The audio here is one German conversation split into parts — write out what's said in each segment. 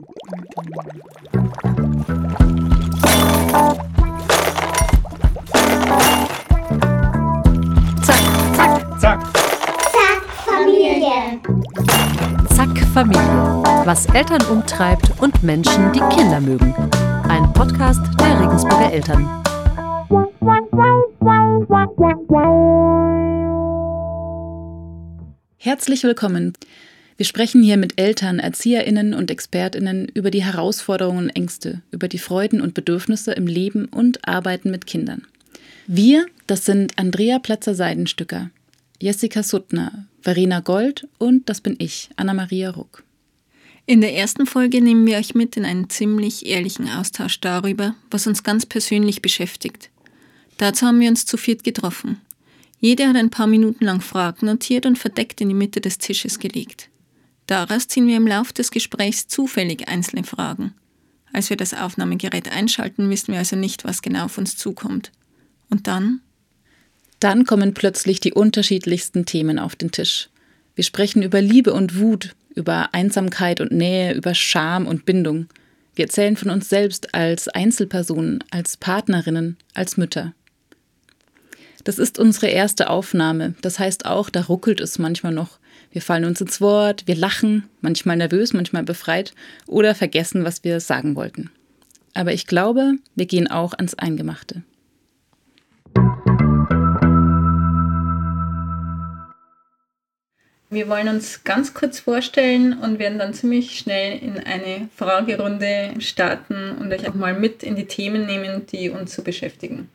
Zack, zack, zack. Zack, Familie. Zack, Familie. Was Eltern umtreibt und Menschen, die Kinder mögen. Ein Podcast der Regensburger Eltern. Herzlich willkommen. Wir sprechen hier mit Eltern, Erzieherinnen und Expertinnen über die Herausforderungen und Ängste, über die Freuden und Bedürfnisse im Leben und Arbeiten mit Kindern. Wir, das sind Andrea Platzer-Seidenstücker, Jessica Suttner, Verena Gold und das bin ich, Anna-Maria Ruck. In der ersten Folge nehmen wir euch mit in einen ziemlich ehrlichen Austausch darüber, was uns ganz persönlich beschäftigt. Dazu haben wir uns zu viert getroffen. Jeder hat ein paar Minuten lang Fragen notiert und verdeckt in die Mitte des Tisches gelegt. Daraus ziehen wir im Lauf des Gesprächs zufällig einzelne Fragen. Als wir das Aufnahmegerät einschalten, wissen wir also nicht, was genau auf uns zukommt. Und dann? Dann kommen plötzlich die unterschiedlichsten Themen auf den Tisch. Wir sprechen über Liebe und Wut, über Einsamkeit und Nähe, über Scham und Bindung. Wir erzählen von uns selbst als Einzelpersonen, als Partnerinnen, als Mütter. Das ist unsere erste Aufnahme. Das heißt auch, da ruckelt es manchmal noch. Wir fallen uns ins Wort, wir lachen, manchmal nervös, manchmal befreit oder vergessen, was wir sagen wollten. Aber ich glaube, wir gehen auch ans Eingemachte. Wir wollen uns ganz kurz vorstellen und werden dann ziemlich schnell in eine Fragerunde starten und euch auch mal mit in die Themen nehmen, die uns so beschäftigen.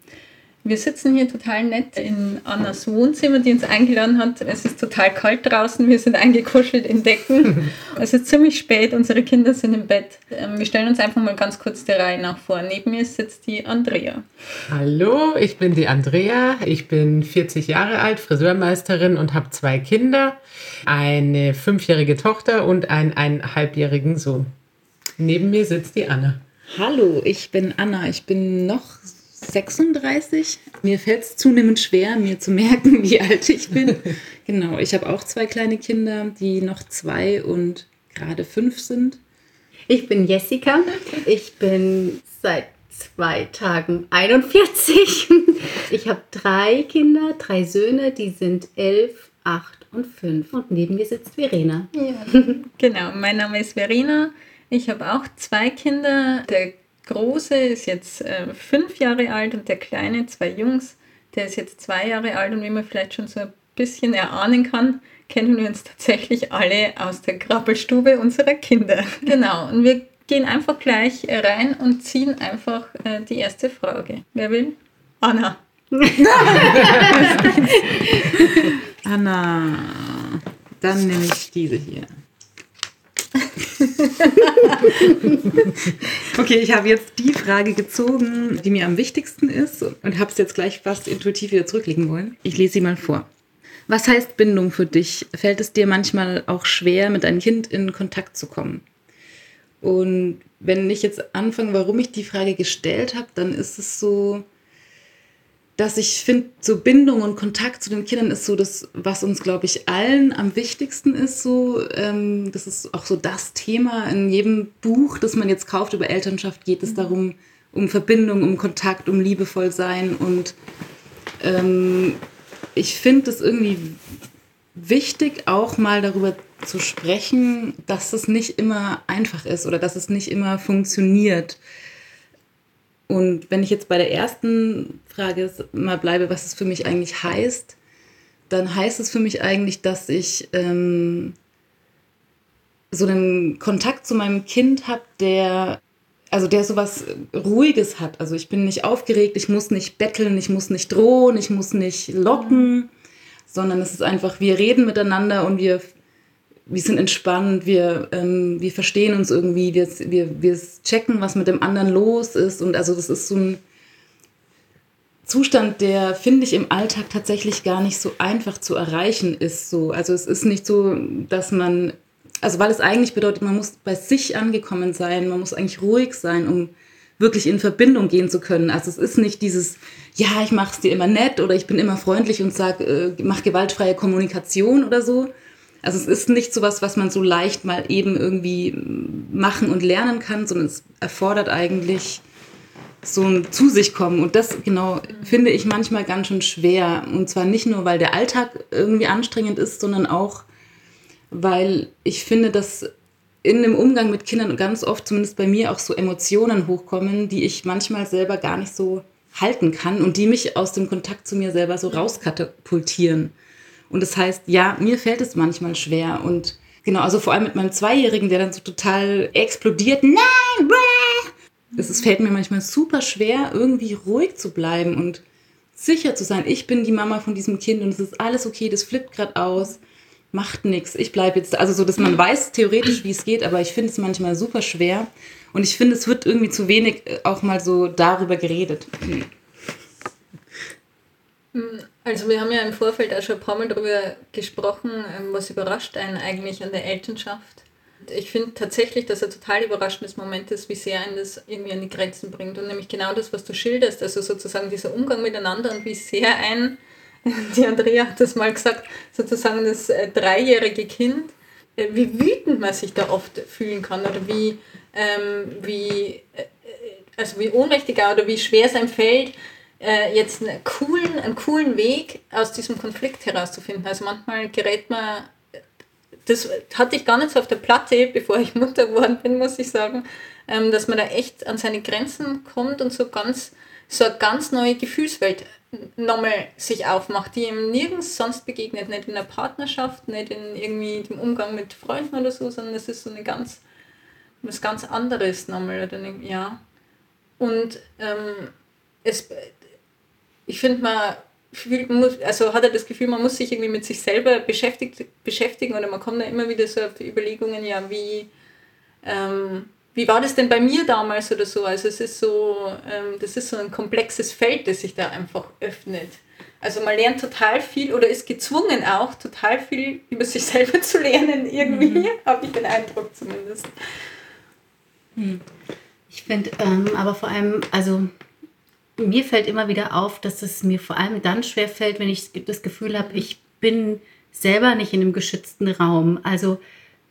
Wir sitzen hier total nett in Annas Wohnzimmer, die uns eingeladen hat. Es ist total kalt draußen, wir sind eingekuschelt in Decken. Es ist ziemlich spät, unsere Kinder sind im Bett. Ähm, wir stellen uns einfach mal ganz kurz der Reihe nach vor. Neben mir sitzt die Andrea. Hallo, ich bin die Andrea. Ich bin 40 Jahre alt, Friseurmeisterin und habe zwei Kinder, eine fünfjährige Tochter und einen eineinhalbjährigen Sohn. Neben mir sitzt die Anna. Hallo, ich bin Anna. Ich bin noch 36. Mir fällt es zunehmend schwer, mir zu merken, wie alt ich bin. genau, ich habe auch zwei kleine Kinder, die noch zwei und gerade fünf sind. Ich bin Jessica. Ich bin seit zwei Tagen 41. Ich habe drei Kinder, drei Söhne, die sind elf, acht und fünf. Und neben mir sitzt Verena. Ja, genau, mein Name ist Verena. Ich habe auch zwei Kinder. Der Große ist jetzt äh, fünf Jahre alt und der Kleine, zwei Jungs, der ist jetzt zwei Jahre alt und wie man vielleicht schon so ein bisschen erahnen kann, kennen wir uns tatsächlich alle aus der Krabbelstube unserer Kinder. Genau, und wir gehen einfach gleich rein und ziehen einfach äh, die erste Frage. Wer will? Anna. Anna, dann nehme ich diese hier. okay, ich habe jetzt die Frage gezogen, die mir am wichtigsten ist und habe es jetzt gleich fast intuitiv wieder zurücklegen wollen. Ich lese sie mal vor. Was heißt Bindung für dich? Fällt es dir manchmal auch schwer, mit einem Kind in Kontakt zu kommen? Und wenn ich jetzt anfange, warum ich die Frage gestellt habe, dann ist es so, dass ich finde, so Bindung und Kontakt zu den Kindern ist so das, was uns, glaube ich, allen am wichtigsten ist. So, ähm, das ist auch so das Thema in jedem Buch, das man jetzt kauft über Elternschaft, geht es darum, um Verbindung, um Kontakt, um liebevoll sein. Und ähm, ich finde es irgendwie wichtig, auch mal darüber zu sprechen, dass es nicht immer einfach ist oder dass es nicht immer funktioniert. Und wenn ich jetzt bei der ersten Frage mal bleibe, was es für mich eigentlich heißt, dann heißt es für mich eigentlich, dass ich ähm, so einen Kontakt zu meinem Kind habe, der also der sowas Ruhiges hat. Also ich bin nicht aufgeregt, ich muss nicht betteln, ich muss nicht drohen, ich muss nicht locken, sondern es ist einfach, wir reden miteinander und wir wir sind entspannt, wir, ähm, wir verstehen uns irgendwie, wir, wir, wir checken, was mit dem anderen los ist. Und also das ist so ein Zustand, der, finde ich, im Alltag tatsächlich gar nicht so einfach zu erreichen ist. So. Also es ist nicht so, dass man, also weil es eigentlich bedeutet, man muss bei sich angekommen sein, man muss eigentlich ruhig sein, um wirklich in Verbindung gehen zu können. Also es ist nicht dieses, ja, ich mache es dir immer nett oder ich bin immer freundlich und sage, äh, mach gewaltfreie Kommunikation oder so, Also es ist nicht sowas, was man so leicht mal eben irgendwie machen und lernen kann, sondern es erfordert eigentlich so ein zu sich kommen. Und das genau finde ich manchmal ganz schön schwer. Und zwar nicht nur, weil der Alltag irgendwie anstrengend ist, sondern auch, weil ich finde, dass in dem Umgang mit Kindern ganz oft, zumindest bei mir, auch so Emotionen hochkommen, die ich manchmal selber gar nicht so halten kann und die mich aus dem Kontakt zu mir selber so rauskatapultieren. Und das heißt, ja, mir fällt es manchmal schwer. Und genau, also vor allem mit meinem Zweijährigen, der dann so total explodiert, nein, bäh! es fällt mir manchmal super schwer, irgendwie ruhig zu bleiben und sicher zu sein, ich bin die Mama von diesem Kind und es ist alles okay, das flippt gerade aus, macht nichts, ich bleibe jetzt, also so, dass man weiß theoretisch, wie es geht, aber ich finde es manchmal super schwer. Und ich finde, es wird irgendwie zu wenig äh, auch mal so darüber geredet. Also wir haben ja im Vorfeld auch schon ein paar Mal darüber gesprochen, ähm, was überrascht einen eigentlich an der Elternschaft. Ich finde tatsächlich, dass ein total überraschendes Moment ist, wie sehr einen das irgendwie an die Grenzen bringt. Und nämlich genau das, was du schilderst, also sozusagen dieser Umgang miteinander und wie sehr ein, die Andrea hat das mal gesagt, sozusagen das äh, dreijährige Kind, äh, wie wütend man sich da oft fühlen kann oder wie, ähm, wie, äh, also wie ohnmächtiger oder wie schwer es einem fällt, äh, jetzt einen coolen, einen coolen Weg aus diesem Konflikt herauszufinden. Also manchmal gerät man, das hatte ich gar nicht so auf der Platte, bevor ich Mutter geworden bin, muss ich sagen, ähm, dass man da echt an seine Grenzen kommt und so ganz, so eine ganz neue Gefühlswelt nochmal sich aufmacht, die ihm nirgends sonst begegnet, nicht in der Partnerschaft, nicht in irgendwie dem Umgang mit Freunden oder so, sondern es ist so eine ganz, was ganz anderes nochmal, ja. Und ähm, es, ich finde, man fühlt, muss, also hat er das Gefühl, man muss sich irgendwie mit sich selber beschäftigt, beschäftigen oder man kommt da immer wieder so auf Überlegungen, ja, wie, ähm, wie war das denn bei mir damals oder so? Also es ist so, ähm, das ist so ein komplexes Feld, das sich da einfach öffnet. Also man lernt total viel oder ist gezwungen auch, total viel über sich selber zu lernen, irgendwie, mhm. habe ich den Eindruck zumindest. Hm. Ich finde ähm, aber vor allem, also mir fällt immer wieder auf, dass es mir vor allem dann schwer fällt, wenn ich das Gefühl habe, ich bin selber nicht in einem geschützten Raum. Also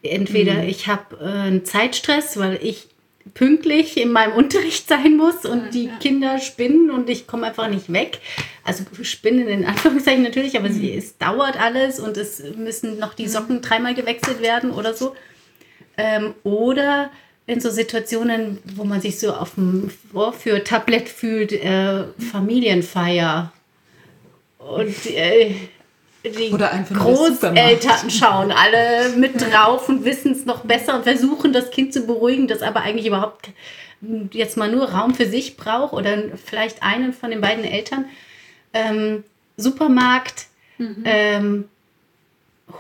entweder mhm. ich habe äh, einen Zeitstress, weil ich pünktlich in meinem Unterricht sein muss und die ja. Kinder spinnen und ich komme einfach nicht weg. Also spinnen in Anführungszeichen natürlich, aber mhm. sie, es dauert alles und es müssen noch die mhm. Socken dreimal gewechselt werden oder so. Ähm, oder in so Situationen, wo man sich so auf dem Vorführtablett fühlt, äh, Familienfeier und äh, die Großeltern schauen alle mit drauf und wissen es noch besser und versuchen das Kind zu beruhigen, das aber eigentlich überhaupt jetzt mal nur Raum für sich braucht oder vielleicht einen von den beiden Eltern. Ähm, Supermarkt, mhm. ähm,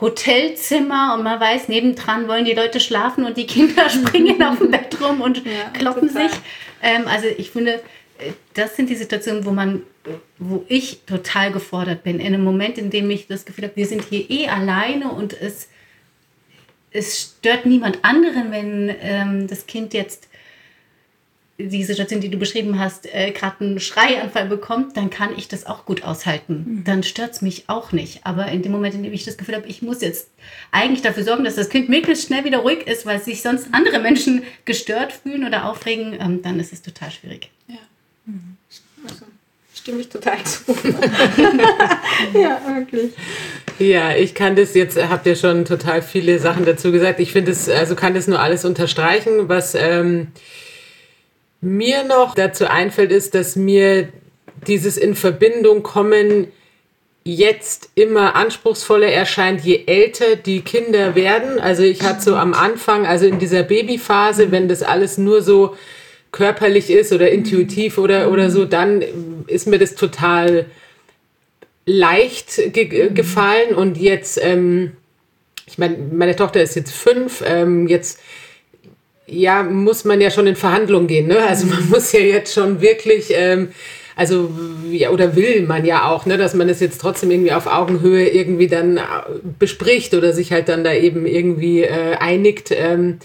Hotelzimmer und man weiß, nebendran wollen die Leute schlafen und die Kinder springen auf dem Bett rum und ja, kloppen total. sich. Ähm, also ich finde, äh, das sind die Situationen, wo man, wo ich total gefordert bin. In einem Moment, in dem ich das Gefühl habe, wir sind hier eh alleine und es, es stört niemand anderen, wenn ähm, das Kind jetzt die Situation, die du beschrieben hast, äh, gerade einen Schreianfall bekommt, dann kann ich das auch gut aushalten. Mhm. Dann stört es mich auch nicht. Aber in dem Moment, in dem ich das Gefühl habe, ich muss jetzt eigentlich dafür sorgen, dass das Kind möglichst schnell wieder ruhig ist, weil sich sonst andere Menschen gestört fühlen oder aufregen, ähm, dann ist es total schwierig. Ja. Mhm. Also, stimme ich total zu. ja, wirklich. Ja, ich kann das jetzt, habt ihr schon total viele Sachen dazu gesagt. Ich finde es, also kann das nur alles unterstreichen, was ähm, mir noch dazu einfällt, ist, dass mir dieses in Verbindung kommen jetzt immer anspruchsvoller erscheint, je älter die Kinder werden. Also ich hatte so am Anfang, also in dieser Babyphase, wenn das alles nur so körperlich ist oder intuitiv oder, oder so, dann ist mir das total leicht ge gefallen. Und jetzt, ähm, ich meine, meine Tochter ist jetzt fünf, ähm, jetzt ja, muss man ja schon in Verhandlungen gehen. Ne? Also man muss ja jetzt schon wirklich, ähm, also ja, oder will man ja auch, ne, dass man es jetzt trotzdem irgendwie auf Augenhöhe irgendwie dann äh, bespricht oder sich halt dann da eben irgendwie äh, einigt. Ähm,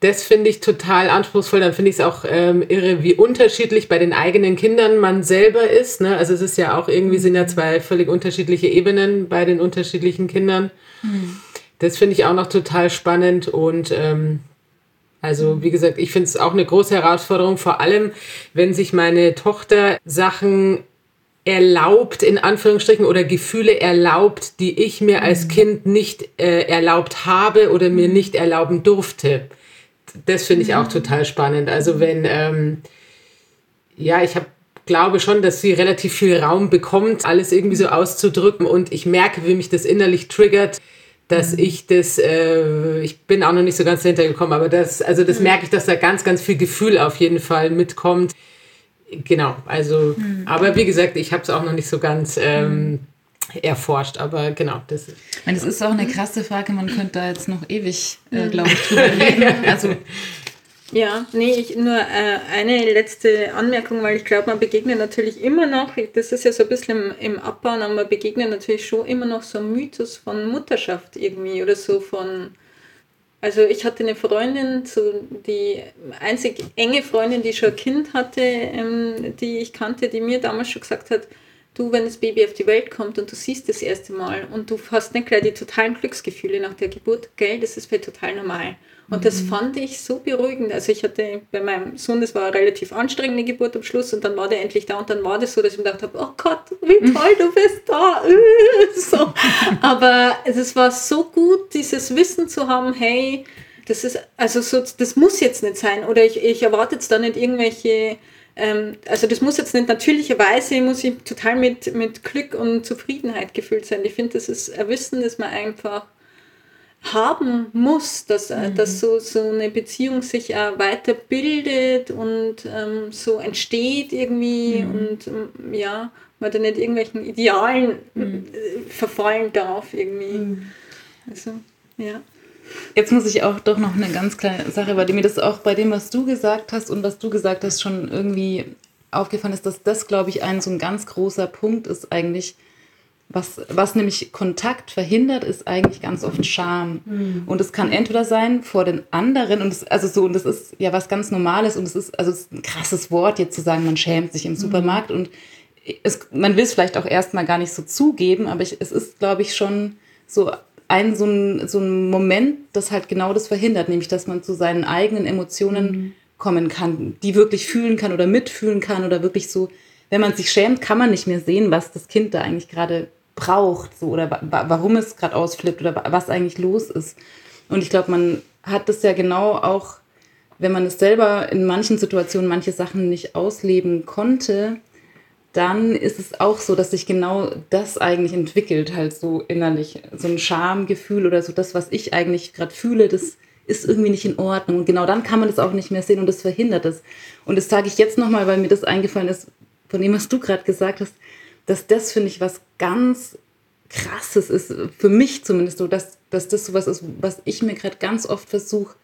das finde ich total anspruchsvoll. Dann finde ich es auch ähm, irre, wie unterschiedlich bei den eigenen Kindern man selber ist. Ne? Also es ist ja auch irgendwie sind ja zwei völlig unterschiedliche Ebenen bei den unterschiedlichen Kindern. Mhm Das finde ich auch noch total spannend und ähm, also wie gesagt, ich finde es auch eine große Herausforderung, vor allem wenn sich meine Tochter Sachen erlaubt, in Anführungsstrichen, oder Gefühle erlaubt, die ich mir als Mhm. Kind nicht äh, erlaubt habe oder mir nicht erlauben durfte. Das finde ich Mhm. auch total spannend. Also wenn, ähm, ja, ich habe glaube schon, dass sie relativ viel Raum bekommt, alles irgendwie so auszudrücken und ich merke, wie mich das innerlich triggert, dass ich das, äh, ich bin auch noch nicht so ganz dahinter gekommen, aber das, also das merke ich, dass da ganz, ganz viel Gefühl auf jeden Fall mitkommt. Genau, also, aber wie gesagt, ich habe es auch noch nicht so ganz ähm, erforscht, aber genau, das ist. Ich meine, das ist auch eine krasse Frage, man könnte da jetzt noch ewig, äh, glaube ich, drüber reden. Also, Ja, nee, ich, nur äh, eine letzte Anmerkung, weil ich glaube, man begegnet natürlich immer noch, das ist ja so ein bisschen im, im Abbauen, aber man begegnet natürlich schon immer noch so einem Mythos von Mutterschaft irgendwie oder so von, also ich hatte eine Freundin, so die einzig enge Freundin, die schon ein Kind hatte, ähm, die ich kannte, die mir damals schon gesagt hat, du, wenn das Baby auf die Welt kommt und du siehst das erste Mal und du hast nicht gleich die totalen Glücksgefühle nach der Geburt, gell, das ist für total normal. Und das fand ich so beruhigend. Also ich hatte bei meinem Sohn, das war eine relativ anstrengende Geburt am Schluss und dann war der endlich da und dann war das so, dass ich mir gedacht habe, oh Gott, wie toll, du bist da. Äh, so. Aber es war so gut, dieses Wissen zu haben, hey, das ist, also so, das muss jetzt nicht sein. Oder ich, ich erwarte jetzt da nicht irgendwelche, also das muss jetzt nicht natürlicherweise, muss ich total mit, mit Glück und Zufriedenheit gefüllt sein. Ich finde, das ist ein Wissen, das man einfach haben muss, dass, äh, dass so, so eine Beziehung sich auch weiterbildet und ähm, so entsteht irgendwie und ähm, ja, man da nicht irgendwelchen Idealen äh, verfallen darf irgendwie. Also, ja. Jetzt muss ich auch doch noch eine ganz kleine Sache, dem mir das auch bei dem, was du gesagt hast und was du gesagt hast, schon irgendwie aufgefallen ist, dass das, glaube ich, ein so ein ganz großer Punkt ist eigentlich, was, was nämlich Kontakt verhindert, ist eigentlich ganz oft Scham. Und es kann entweder sein vor den anderen und es, also so, und das ist ja was ganz Normales und es ist, also es ist ein krasses Wort, jetzt zu sagen, man schämt sich im Supermarkt und es, man will es vielleicht auch erstmal gar nicht so zugeben, aber ich, es ist, glaube ich, schon so ein, so ein, so ein Moment, das halt genau das verhindert, nämlich dass man zu seinen eigenen Emotionen kommen kann, die wirklich fühlen kann oder mitfühlen kann oder wirklich so, wenn man sich schämt, kann man nicht mehr sehen, was das Kind da eigentlich gerade braucht so, oder wa- warum es gerade ausflippt oder wa- was eigentlich los ist. Und ich glaube, man hat das ja genau auch, wenn man es selber in manchen Situationen manche Sachen nicht ausleben konnte, dann ist es auch so, dass sich genau das eigentlich entwickelt, halt so innerlich. So ein Schamgefühl oder so das, was ich eigentlich gerade fühle, das ist irgendwie nicht in Ordnung. Und genau dann kann man das auch nicht mehr sehen und das verhindert es. Und das sage ich jetzt nochmal, weil mir das eingefallen ist, von dem, was du gerade gesagt hast, dass das, finde ich, was ganz krasses ist, für mich zumindest so, dass, dass das sowas ist, was ich mir gerade ganz oft versuche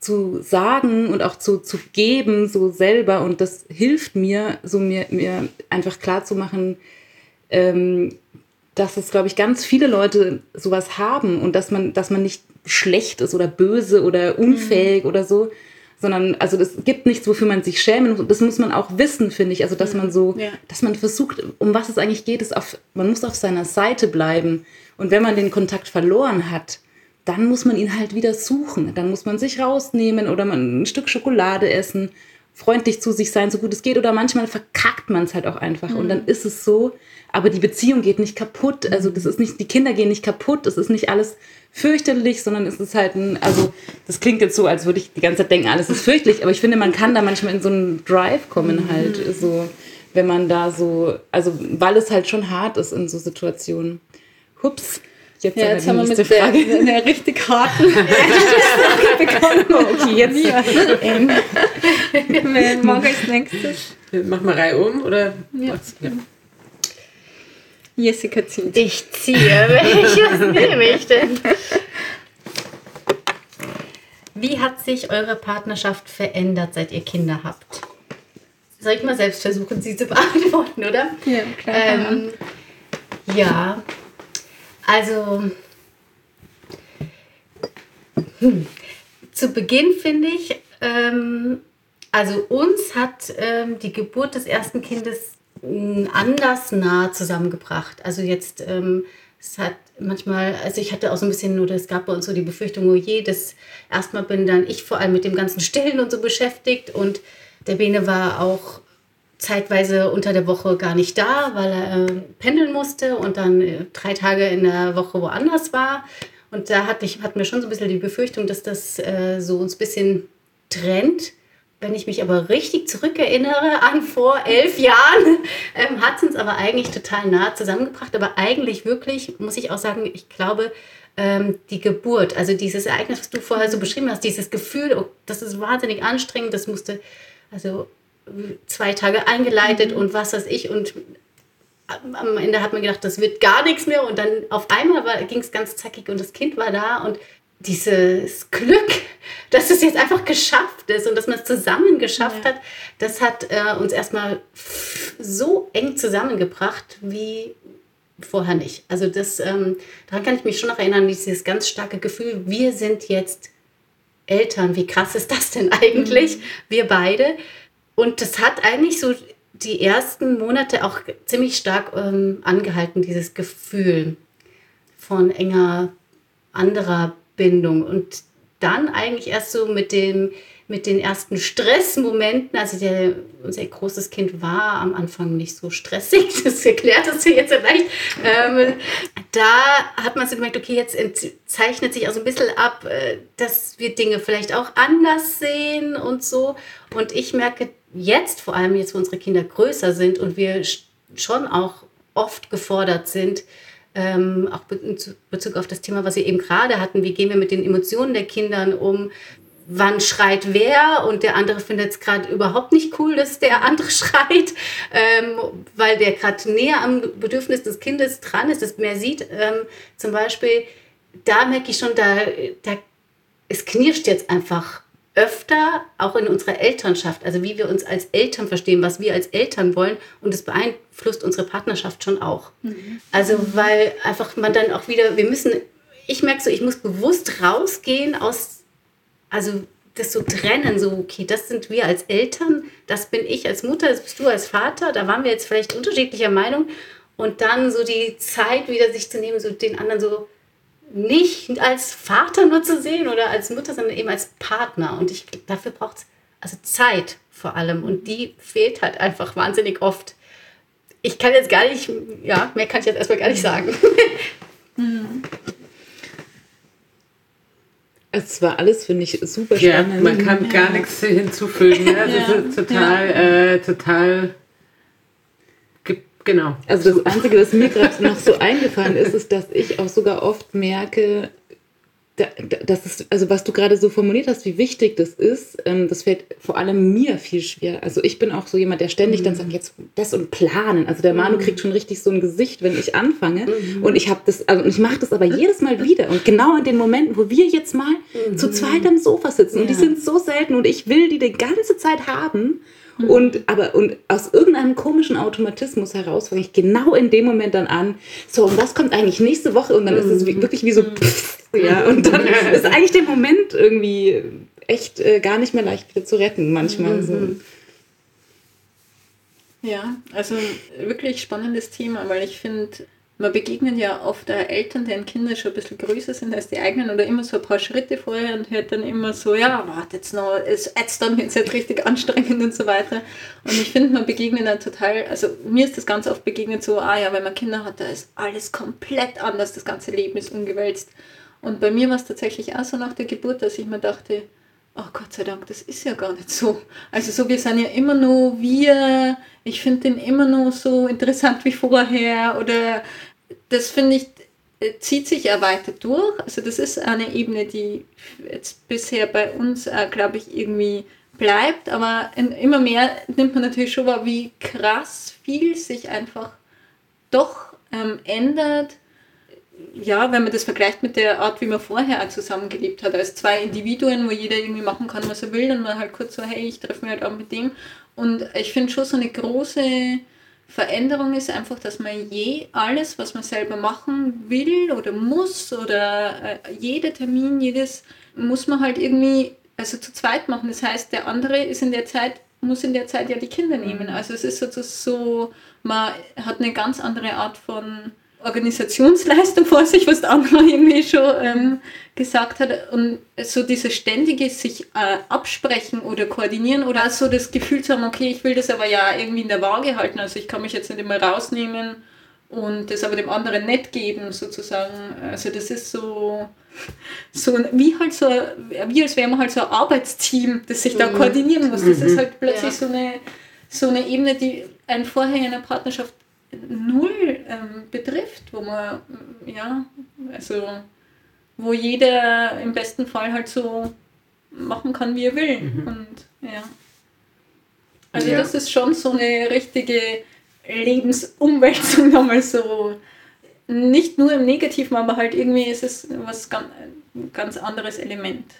zu sagen und auch zu, zu geben, so selber. Und das hilft mir, so mir, mir einfach klar zu machen, ähm, dass es, glaube ich, ganz viele Leute sowas haben und dass man, dass man nicht schlecht ist oder böse oder unfähig oder so, sondern also es gibt nichts, wofür man sich schämen muss. Das muss man auch wissen, finde ich. Also dass man so, Ja. dass man versucht, um was es eigentlich geht, ist auf, man muss auf seiner Seite bleiben. Und wenn man den Kontakt verloren hat, dann muss man ihn halt wieder suchen. Dann muss man sich rausnehmen oder man ein Stück Schokolade essen, freundlich zu sich sein, so gut es geht. Oder manchmal verkackt man es halt auch einfach. Und dann ist es so, aber die Beziehung geht nicht kaputt. Also das ist nicht, die Kinder gehen nicht kaputt. Es ist nicht alles fürchterlich, sondern es ist halt ein, also das klingt jetzt so, als würde ich die ganze Zeit denken, alles ist fürchterlich. Aber ich finde, man kann da manchmal in so einen Drive kommen halt, so, wenn man da so, also weil es halt schon hart ist in so Situationen. Hups. Jetzt, Ja, jetzt haben wir mit nächste der, Frage. einer richtig harten Frage bekommen. Okay, jetzt. Ähm, Wer mag als nächstes? Mach mal Reihe um oder? Ja. ja. Jessica zieht. Ich ziehe. Welches nehme ich denn? Wie hat sich eure Partnerschaft verändert, seit ihr Kinder habt? Soll ich mal selbst versuchen, sie zu beantworten, oder? Ja, klar. Ähm, ja, also hm, zu Beginn finde ich, ähm, also uns hat ähm, die Geburt des ersten Kindes mh, anders nah zusammengebracht. Also jetzt, ähm, es hat manchmal, also ich hatte auch so ein bisschen, oder es gab bei uns so die Befürchtung, oh je, das erstmal bin dann ich vor allem mit dem ganzen Stillen und so beschäftigt und der Bene war auch zeitweise unter der Woche gar nicht da, weil er äh, pendeln musste und dann äh, drei Tage in der Woche woanders war. Und da hatte ich, hatten wir schon so ein bisschen die Befürchtung, dass das äh, so uns ein bisschen trennt. Wenn ich mich aber richtig zurückerinnere an vor elf Jahren, ähm, hat es uns aber eigentlich total nah zusammengebracht. Aber eigentlich wirklich, muss ich auch sagen, ich glaube, ähm, die Geburt, also dieses Ereignis, was du vorher so beschrieben hast, dieses Gefühl, oh, das ist wahnsinnig anstrengend, das musste, also zwei Tage eingeleitet mhm. und was weiß ich. Und am Ende hat man gedacht, das wird gar nichts mehr. Und dann auf einmal ging es ganz zackig und das Kind war da und dieses Glück, dass es jetzt einfach geschafft ist und dass man es zusammen geschafft ja. hat, das hat äh, uns erstmal so eng zusammengebracht wie vorher nicht. Also das, ähm, daran kann ich mich schon noch erinnern, dieses ganz starke Gefühl, wir sind jetzt Eltern. Wie krass ist das denn eigentlich? Mhm. Wir beide. Und das hat eigentlich so die ersten Monate auch ziemlich stark ähm, angehalten, dieses Gefühl von enger anderer Bindung. Und dann eigentlich erst so mit dem mit den ersten Stressmomenten, also der, unser großes Kind war am Anfang nicht so stressig, das erklärt das hier jetzt vielleicht, ähm, da hat man so gemerkt, okay, jetzt zeichnet sich auch so ein bisschen ab, äh, dass wir Dinge vielleicht auch anders sehen und so. Und ich merke jetzt, vor allem jetzt, wo unsere Kinder größer sind und wir schon auch oft gefordert sind, ähm, auch in Bezug auf das Thema, was wir eben gerade hatten, wie gehen wir mit den Emotionen der Kinder um, wann schreit wer und der andere findet es gerade überhaupt nicht cool, dass der andere schreit, ähm, weil der gerade näher am Bedürfnis des Kindes dran ist, das mehr sieht. Ähm, zum Beispiel, da merke ich schon, da, da, es knirscht jetzt einfach öfter, auch in unserer Elternschaft, also wie wir uns als Eltern verstehen, was wir als Eltern wollen und es beeinflusst unsere Partnerschaft schon auch. Mhm. Also weil einfach man dann auch wieder, wir müssen, ich merke so, ich muss bewusst rausgehen aus also das so trennen, so, okay, das sind wir als Eltern, das bin ich als Mutter, das bist du als Vater, da waren wir jetzt vielleicht unterschiedlicher Meinung und dann so die Zeit wieder sich zu nehmen, so den anderen so nicht als Vater nur zu sehen oder als Mutter, sondern eben als Partner und ich, dafür braucht es also Zeit vor allem und die fehlt halt einfach wahnsinnig oft. Ich kann jetzt gar nicht, ja, mehr kann ich jetzt erstmal gar nicht sagen. Mhm. Es war alles, finde ich, super spannend. Ja, man kann ja. gar nichts hinzufügen. Ne? Das ja. ist total, äh, total Genau. Also das Einzige, was mir gerade noch so eingefallen ist, ist, dass ich auch sogar oft merke, das ist, also was du gerade so formuliert hast, wie wichtig das ist, ähm, das fällt vor allem mir viel schwer. Also ich bin auch so jemand, der ständig mhm. dann sagt, jetzt das und planen. Also der Manu mhm. kriegt schon richtig so ein Gesicht, wenn ich anfange. Mhm. Und ich habe das, also ich mache das aber jedes Mal wieder. Und genau in den Momenten, wo wir jetzt mal zu mhm. zweit am Sofa sitzen, ja. und die sind so selten und ich will die die ganze Zeit haben. Mhm. Und, aber, und aus irgendeinem komischen Automatismus heraus fange ich genau in dem Moment dann an, so, und was kommt eigentlich nächste Woche? Und dann ist es mhm. wirklich wie so, pff, ja, und dann ist eigentlich der Moment irgendwie echt äh, gar nicht mehr leicht wieder zu retten, manchmal. Mhm. So. Ja, also wirklich spannendes Thema, weil ich finde, man begegnet ja oft Eltern, deren Kinder schon ein bisschen größer sind als die eigenen oder immer so ein paar Schritte vorher und hört dann immer so, ja, warte jetzt noch, es jetzt dann jetzt halt richtig anstrengend und so weiter. Und ich finde, man begegnet dann total, also mir ist das ganz oft begegnet so, ah ja, wenn man Kinder hat, da ist alles komplett anders, das ganze Leben ist umgewälzt. Und bei mir war es tatsächlich auch so nach der Geburt, dass ich mir dachte, ach oh Gott sei Dank, das ist ja gar nicht so. Also so, wir sind ja immer noch wir, ich finde den immer noch so interessant wie vorher oder das finde ich, äh, zieht sich ja weiter durch. Also das ist eine Ebene, die jetzt bisher bei uns, äh, glaube ich, irgendwie bleibt. Aber in, immer mehr nimmt man natürlich schon wahr, wie krass viel sich einfach doch ähm, ändert. Ja, wenn man das vergleicht mit der Art, wie man vorher zusammengelebt hat, als zwei Individuen, wo jeder irgendwie machen kann, was er will, und man halt kurz so, hey, ich treffe mich halt auch mit dem. Und ich finde schon so eine große Veränderung ist einfach, dass man je alles, was man selber machen will oder muss oder äh, jeder Termin, jedes muss man halt irgendwie also zu zweit machen. Das heißt, der andere ist in der Zeit muss in der Zeit ja die Kinder nehmen. Mhm. Also es ist sozusagen so, man hat eine ganz andere Art von Organisationsleistung vor sich, was der andere irgendwie schon ähm, gesagt hat. Und so dieses ständige sich äh, absprechen oder koordinieren oder auch so das Gefühl zu haben, okay, ich will das aber ja irgendwie in der Waage halten. Also ich kann mich jetzt nicht immer rausnehmen und das aber dem anderen nicht geben, sozusagen. Also das ist so, so wie halt so, wie als wäre man halt so ein Arbeitsteam, das sich da koordinieren muss. Das ist halt plötzlich Ja. so, eine, so eine Ebene, die ein vorher in einer Partnerschaft null ähm, betrifft, wo man, mm, ja, also wo jeder im besten Fall halt so machen kann, wie er will. Und ja. Also Ja. das ist schon so eine richtige Lebensumwälzung nochmal so. Nicht nur im Negativen, aber halt irgendwie ist es was ganz, ein ganz anderes Element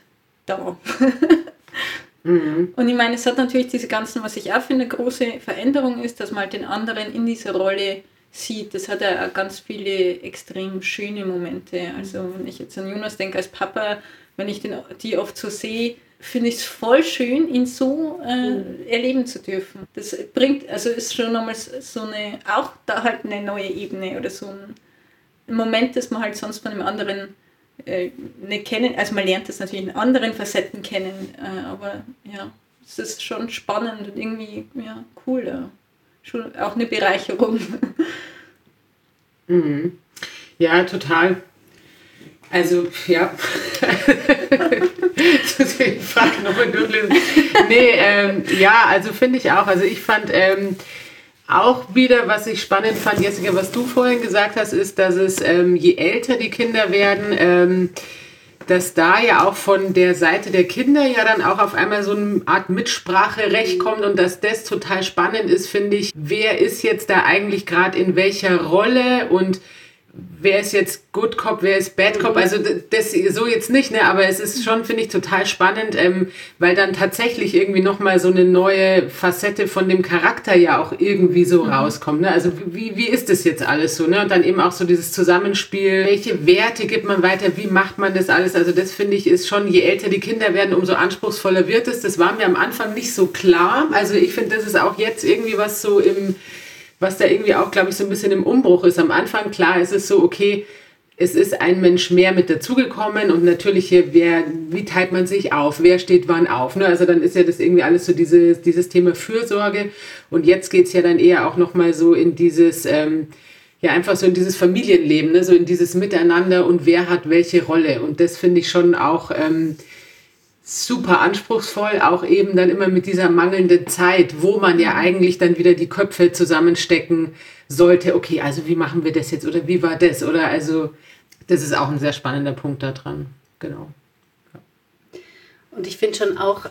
da. Und ich meine, es hat natürlich diese ganzen, was ich auch finde, große Veränderung ist, dass man halt den anderen in dieser Rolle sieht. Das hat ja auch ganz viele extrem schöne Momente. Also wenn ich jetzt an Jonas denke als Papa, wenn ich den, die oft so sehe, finde ich es voll schön, ihn so äh, erleben zu dürfen. Das bringt, also ist schon nochmal so eine, auch da halt eine neue Ebene oder so ein Moment, das man halt sonst von einem anderen äh, nicht kennen. Also man lernt das natürlich in anderen Facetten kennen, äh, aber ja, es ist schon spannend und irgendwie ja, cool. Ja. Schon auch eine Bereicherung. Mhm. Ja, total. Also, ja. Ich Frage nochmal durchlesen. Nee, ähm, ja, also finde ich auch. Also ich fand ähm, auch wieder, was ich spannend fand, Jessica, was du vorhin gesagt hast, ist, dass es, ähm, je älter die Kinder werden, ähm, dass da ja auch von der Seite der Kinder ja dann auch auf einmal so eine Art Mitspracherecht kommt und dass das total spannend ist, finde ich. Wer ist jetzt da eigentlich gerade in welcher Rolle und wer ist jetzt Good Cop, wer ist Bad Cop, also das so jetzt nicht, ne, aber es ist schon, finde ich, total spannend, ähm, weil dann tatsächlich irgendwie nochmal so eine neue Facette von dem Charakter ja auch irgendwie so rauskommt, ne, also wie, wie ist das jetzt alles so, ne, und dann eben auch so dieses Zusammenspiel, welche Werte gibt man weiter, wie macht man das alles, also das finde ich ist schon, je älter die Kinder werden, umso anspruchsvoller wird es, das war mir am Anfang nicht so klar, also ich finde, das ist auch jetzt irgendwie was so im was da irgendwie auch, glaube ich, so ein bisschen im Umbruch ist. Am Anfang, klar, ist es so, okay, es ist ein Mensch mehr mit dazugekommen und natürlich hier, wer, wie teilt man sich auf, wer steht wann auf. Ne? Also dann ist ja das irgendwie alles so dieses, dieses Thema Fürsorge und jetzt geht es ja dann eher auch nochmal so in dieses, ähm, ja einfach so in dieses Familienleben, ne? so in dieses Miteinander und wer hat welche Rolle. Und das finde ich schon auch... Ähm, super anspruchsvoll, auch eben dann immer mit dieser mangelnden Zeit, wo man ja eigentlich dann wieder die Köpfe zusammenstecken sollte. Okay, also wie machen wir das jetzt oder wie war das? Oder also, das ist auch ein sehr spannender Punkt da dran. Genau. Und ich finde schon auch,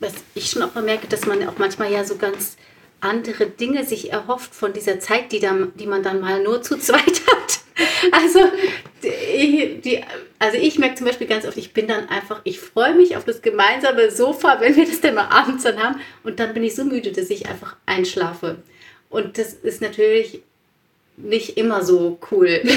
was ich schon auch bemerke, dass man auch manchmal ja so ganz andere Dinge sich erhofft von dieser Zeit, die, dann, die man dann mal nur zu zweit hat. Also, die, die, also ich merke zum Beispiel ganz oft, ich bin dann einfach, ich freue mich auf das gemeinsame Sofa, wenn wir das dann mal abends dann haben. Und dann bin ich so müde, dass ich einfach einschlafe. Und das ist natürlich nicht immer so cool.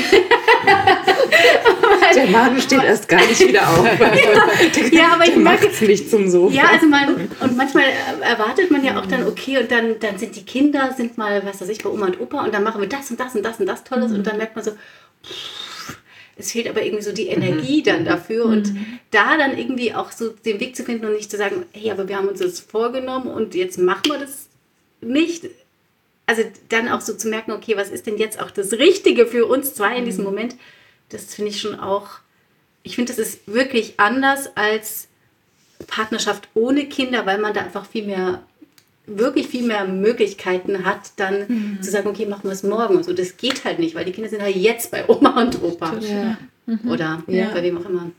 Der Magen steht erst gar nicht wieder auf. Ja, aber ich merke, Macht's nicht zum Sofa. Ja, also man, und manchmal erwartet man ja auch dann, okay, und dann, dann sind die Kinder, sind mal, was weiß ich, bei Oma und Opa und dann machen wir das und das und das und das Tolles und dann merkt man so, pff, es fehlt aber irgendwie so die Energie dann dafür und da dann irgendwie auch so den Weg zu finden und nicht zu sagen, hey, aber wir haben uns das vorgenommen und jetzt machen wir das nicht. Also dann auch so zu merken, okay, was ist denn jetzt auch das Richtige für uns zwei in diesem Moment, das finde ich schon auch, ich finde, das ist wirklich anders als Partnerschaft ohne Kinder, weil man da einfach viel mehr, wirklich viel mehr Möglichkeiten hat, dann zu sagen, okay, machen wir es morgen. Und so, das geht halt nicht, weil die Kinder sind halt jetzt bei Oma und Opa. Ja. Oder Ja. bei wem auch immer.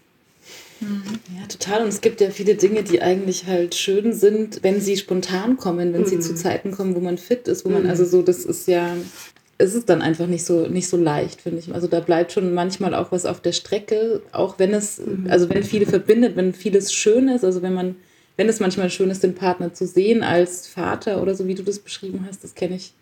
Ja, total. Und es gibt ja viele Dinge, die eigentlich halt schön sind, wenn sie spontan kommen, wenn sie zu Zeiten kommen, wo man fit ist, wo man, also so, das ist ja, es ist dann einfach nicht so, nicht so leicht, finde ich. Also da bleibt schon manchmal auch was auf der Strecke, auch wenn es, also wenn viele verbindet, wenn vieles schön ist, also wenn man, wenn es manchmal schön ist, den Partner zu sehen als Vater oder so, wie du das beschrieben hast, das kenne ich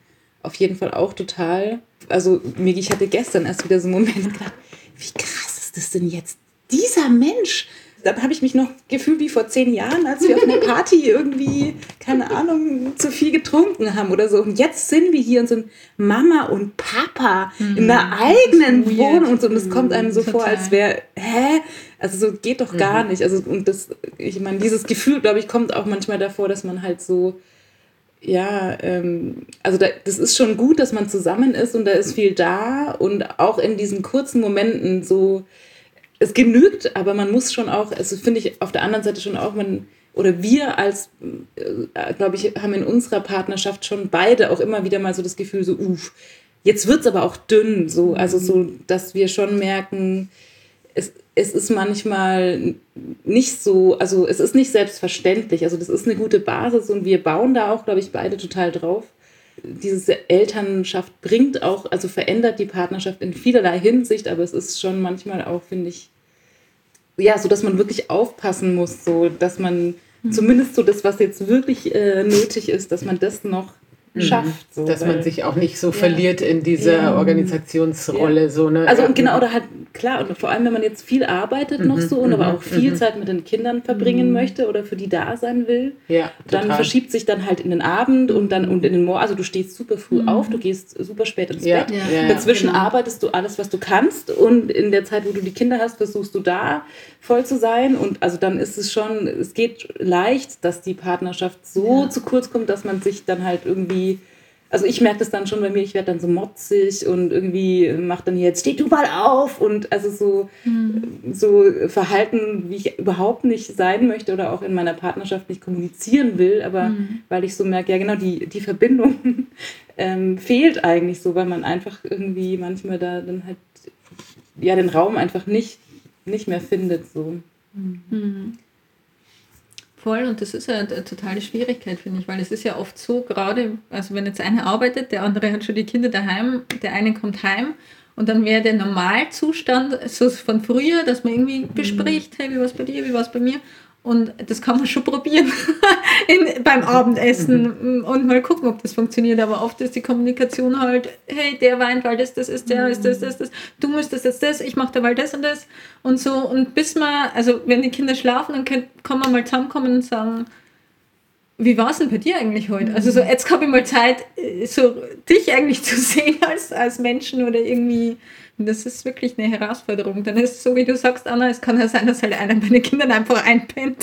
auf jeden Fall auch total. Also Migi, ich hatte gestern erst wieder so einen Moment gedacht, wie krass ist das denn jetzt? Dieser Mensch dann habe ich mich noch gefühlt wie vor zehn Jahren, als wir auf einer Party irgendwie, keine Ahnung, zu viel getrunken haben oder so. Und jetzt sind wir hier und sind Mama und Papa in einer eigenen. Wohnung und so. Und es kommt einem so vor, Total. als wäre, hä? Also so geht doch gar nicht. Also und das, ich meine, dieses Gefühl, glaube ich, kommt auch manchmal davor, dass man halt so ja, ähm, also da, das ist schon gut, dass man zusammen ist und da ist viel da und auch in diesen kurzen Momenten so, es genügt, aber man muss schon auch, also finde ich auf der anderen Seite schon auch, man, oder wir als, äh, glaube ich, haben in unserer Partnerschaft schon beide auch immer wieder mal so das Gefühl, so, uff, jetzt wird es aber auch dünn, so, also so, dass wir schon merken, es, es ist manchmal nicht so, also es ist nicht selbstverständlich. Also das ist eine gute Basis und wir bauen da auch, glaube ich, beide total drauf. Diese Elternschaft bringt auch, also verändert die Partnerschaft in vielerlei Hinsicht, aber es ist schon manchmal auch, finde ich, ja, so dass man wirklich aufpassen muss, so dass man zumindest so das, was jetzt wirklich äh, nötig ist, dass man das noch schafft. So, Dass man sich auch nicht so verliert in dieser Ja. Organisationsrolle. So, ne? Also Ja. und genau, oder halt, klar, und vor allem, wenn man jetzt viel arbeitet noch so und aber auch viel Zeit mit den Kindern verbringen möchte oder für die da sein will, Ja, dann verschiebt sich dann halt in den Abend und dann und in den Morgen, also du stehst super früh auf, du gehst super spät ins Ja, Bett. ja, ja, Dazwischen genau. arbeitest du alles, was du kannst und in der Zeit, wo du die Kinder hast, versuchst du da voll zu sein. Und also dann ist es schon, es geht leicht, dass die Partnerschaft so zu kurz kommt, dass man sich dann halt irgendwie also ich merke das dann schon bei mir, ich werde dann so motzig und irgendwie mache dann jetzt, steh du mal auf. Und also so, so Verhalten, wie ich überhaupt nicht sein möchte oder auch in meiner Partnerschaft nicht kommunizieren will, aber weil ich so merke, ja genau, die, die Verbindung ähm, fehlt eigentlich so, weil man einfach irgendwie manchmal da dann halt ja den Raum einfach nicht, nicht mehr findet. So. Voll, und das ist ja eine totale Schwierigkeit, finde ich, weil es ist ja oft so, gerade, also wenn jetzt einer arbeitet, der andere hat schon die Kinder daheim, der eine kommt heim und dann wäre der Normalzustand so von früher, dass man irgendwie bespricht, hey, wie war es bei dir, wie war es bei mir? Und das kann man schon probieren in, beim Abendessen und mal gucken, ob das funktioniert. Aber oft ist die Kommunikation halt, hey, der weint, weil das, das ist, der ist das, das, das. Du müsstest jetzt das, ich mache dabei das und das. Und so, und bis man, also wenn die Kinder schlafen, dann könnt, kann man mal zusammenkommen und sagen, wie war es denn bei dir eigentlich heute? Also so, jetzt habe ich mal Zeit, äh, so dich eigentlich zu sehen als, als Menschen oder irgendwie, das ist wirklich eine Herausforderung. Dann ist es so, wie du sagst, Anna, es kann ja sein, dass halt einer meiner Kinder einfach einpennt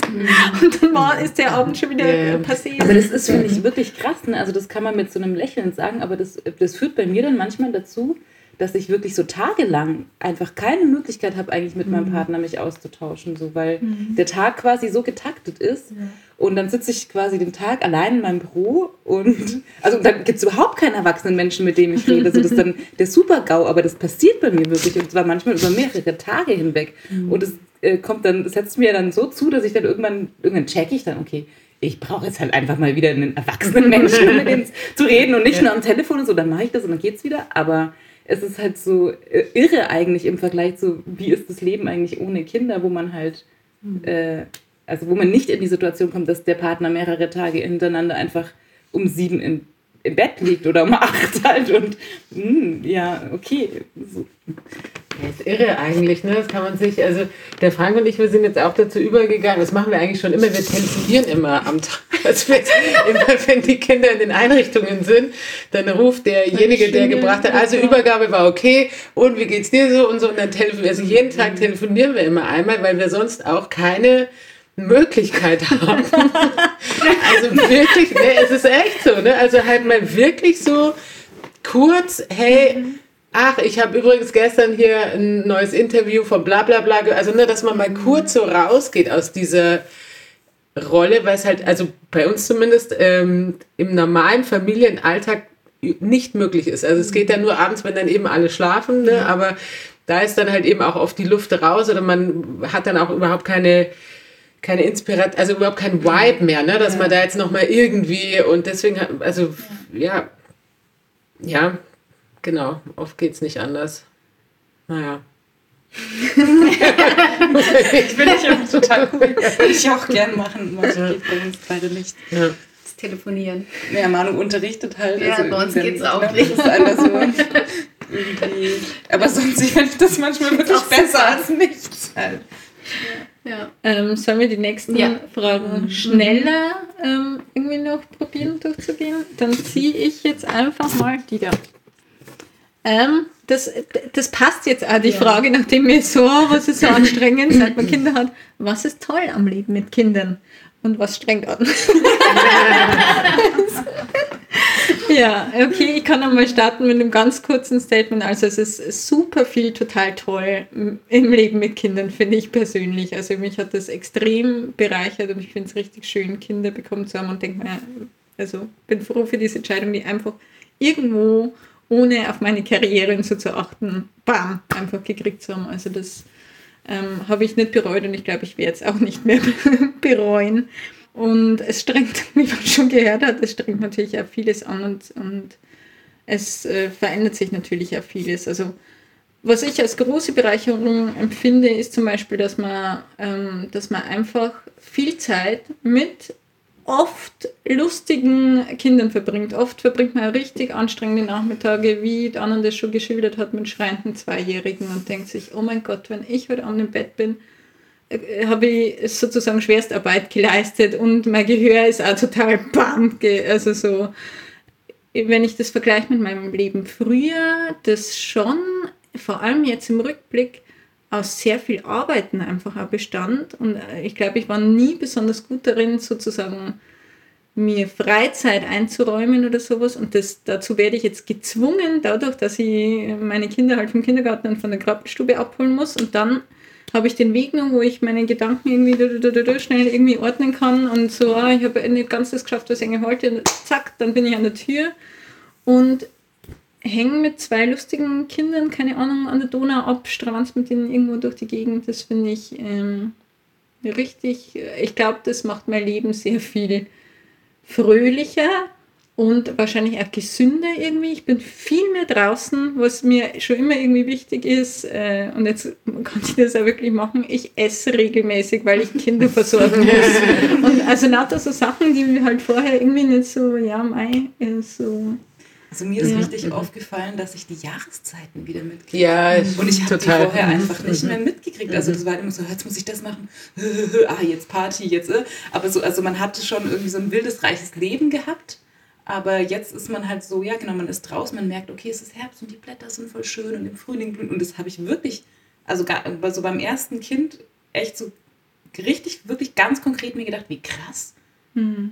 und dann war, ist der Abend schon wieder Ja, ja. passiert. Aber das ist, finde ich, wirklich krass. Ne? Also das kann man mit so einem Lächeln sagen, aber das, das führt bei mir dann manchmal dazu, dass ich wirklich so tagelang einfach keine Möglichkeit habe, eigentlich mit meinem Partner mich auszutauschen, so weil der Tag quasi so getaktet ist. Und dann sitze ich quasi den Tag allein in meinem Büro und also dann gibt es überhaupt keinen erwachsenen Menschen, mit dem ich rede. So, das ist dann der Super-GAU, aber das passiert bei mir wirklich und zwar manchmal über mehrere Tage hinweg. Und es äh, kommt dann, setzt mir dann so zu, dass ich dann irgendwann, irgendwann checke ich dann, okay, ich brauche jetzt halt einfach mal wieder einen erwachsenen Menschen, mit dem zu reden und nicht nur am Telefon und so, dann mache ich das und dann geht's wieder. Aber es ist halt so äh, irre eigentlich im Vergleich zu, wie ist das Leben eigentlich ohne Kinder, wo man halt, äh, also wo man nicht in die Situation kommt, dass der Partner mehrere Tage hintereinander einfach um sieben im, im Bett liegt oder um acht halt und mh, ja, okay. So. Das ist irre eigentlich, ne? Das kann man sich, also der Frank und ich, wir sind jetzt auch dazu übergegangen, das machen wir eigentlich schon immer, wir telefonieren immer am Tag. Also wir, immer wenn die Kinder in den Einrichtungen sind, dann ruft derjenige, der gebracht hat, also Übergabe war okay und wie geht's dir so und so und dann telefonieren, also jeden Tag telefonieren wir immer einmal, weil wir sonst auch keine Möglichkeit haben. also wirklich, ne, es ist echt so, ne? Also halt mal wirklich so kurz, hey, ach, ich habe übrigens gestern hier ein neues Interview von bla bla bla, also ne, dass man mal kurz so rausgeht aus dieser Rolle, weil es halt, also bei uns zumindest ähm, im normalen Familienalltag nicht möglich ist. Also es geht dann nur abends, wenn dann eben alle schlafen, ne? aber da ist dann halt eben auch oft die Luft raus oder man hat dann auch überhaupt keine keine Inspiration, also überhaupt kein Vibe mehr, ne? dass man da jetzt nochmal irgendwie und deswegen, hat- also ja, ja, genau, oft geht's nicht anders. Naja. Ich finde ich auch total cool. Würde ich auch gern machen. Manche geht bei uns beide nicht. Ja. Das Telefonieren. Ja, Manu unterrichtet halt. Ja, bei uns dann- geht's auch nicht. Das ist irgendwie. Aber sonst finde ich das manchmal wirklich auch besser als nichts halt. Ja. Ähm, sollen wir die nächsten Ja. Fragen schneller ähm, irgendwie noch probieren durchzugehen? Dann ziehe ich jetzt einfach mal die da. Ähm, das, das passt jetzt auch, die Frage, nachdem wir so, was ist so anstrengend, seit man Kinder hat. Was ist toll am Leben mit Kindern? Und was strengt an? ja, okay, ich kann einmal starten mit einem ganz kurzen Statement. Also es ist super viel total toll im Leben mit Kindern, finde ich persönlich. Also mich hat das extrem bereichert und ich finde es richtig schön, Kinder bekommen zu haben und denke mir, also bin froh für diese Entscheidung, die einfach irgendwo, ohne auf meine Karriere und so zu achten, bam, einfach gekriegt zu haben. Also das ähm, habe ich nicht bereut und ich glaube, ich werde es auch nicht mehr bereuen. Und es strengt, wie man schon gehört hat, es strengt natürlich auch vieles an und, und es äh, verändert sich natürlich auch vieles. Also was ich als große Bereicherung empfinde, ist zum Beispiel, dass man, ähm, dass man einfach viel Zeit mit oft lustigen Kindern verbringt. Oft verbringt man richtig anstrengende Nachmittage, wie Anna das schon geschildert hat, mit schreienden Zweijährigen und denkt sich, oh mein Gott, wenn ich heute Abend im Bett bin, habe ich sozusagen Schwerstarbeit geleistet und mein Gehör ist auch total bam, also so, wenn ich das vergleiche mit meinem Leben früher, das schon, vor allem jetzt im Rückblick, aus sehr viel Arbeiten einfach auch bestand. Und äh, ich glaube, ich war nie besonders gut darin, sozusagen mir Freizeit einzuräumen oder sowas. Und das, dazu werde ich jetzt gezwungen, dadurch, dass ich meine Kinder halt vom Kindergarten und von der Krabbenstube abholen muss. Und dann habe ich den Weg noch, wo ich meine Gedanken irgendwie schnell irgendwie ordnen kann und so, ah, ich habe nicht ganz das geschafft, was ich eigentlich wollte. Und zack, dann bin ich an der Tür und hängen mit zwei lustigen Kindern, keine Ahnung, an der Donau ab, stranz mit denen irgendwo durch die Gegend. Das finde ich ähm, richtig, ich glaube, das macht mein Leben sehr viel fröhlicher und wahrscheinlich auch gesünder irgendwie. Ich bin viel mehr draußen, was mir schon immer irgendwie wichtig ist. Äh, und jetzt kann ich das auch wirklich machen. Ich esse regelmäßig, weil ich Kinder versorgen muss. Und also lauter so Sachen, die mir halt vorher irgendwie nicht so, ja, mei, äh, so Also mir ist Ja. richtig aufgefallen, dass ich die Jahreszeiten wieder mitkriege. Ja, Und ich habe die vorher einfach nicht Mhm. mehr mitgekriegt. Also das war halt immer so, jetzt muss ich das machen. ah, jetzt Party, jetzt. äh. Aber so, also man hatte schon irgendwie so ein wildes, reiches Leben gehabt. Aber jetzt ist man halt so, ja genau, man ist draußen, man merkt, okay, es ist Herbst und die Blätter sind voll schön und im Frühling blühen. Und das habe ich wirklich, also gar, so beim ersten Kind echt so richtig, wirklich ganz konkret mir gedacht, wie krass.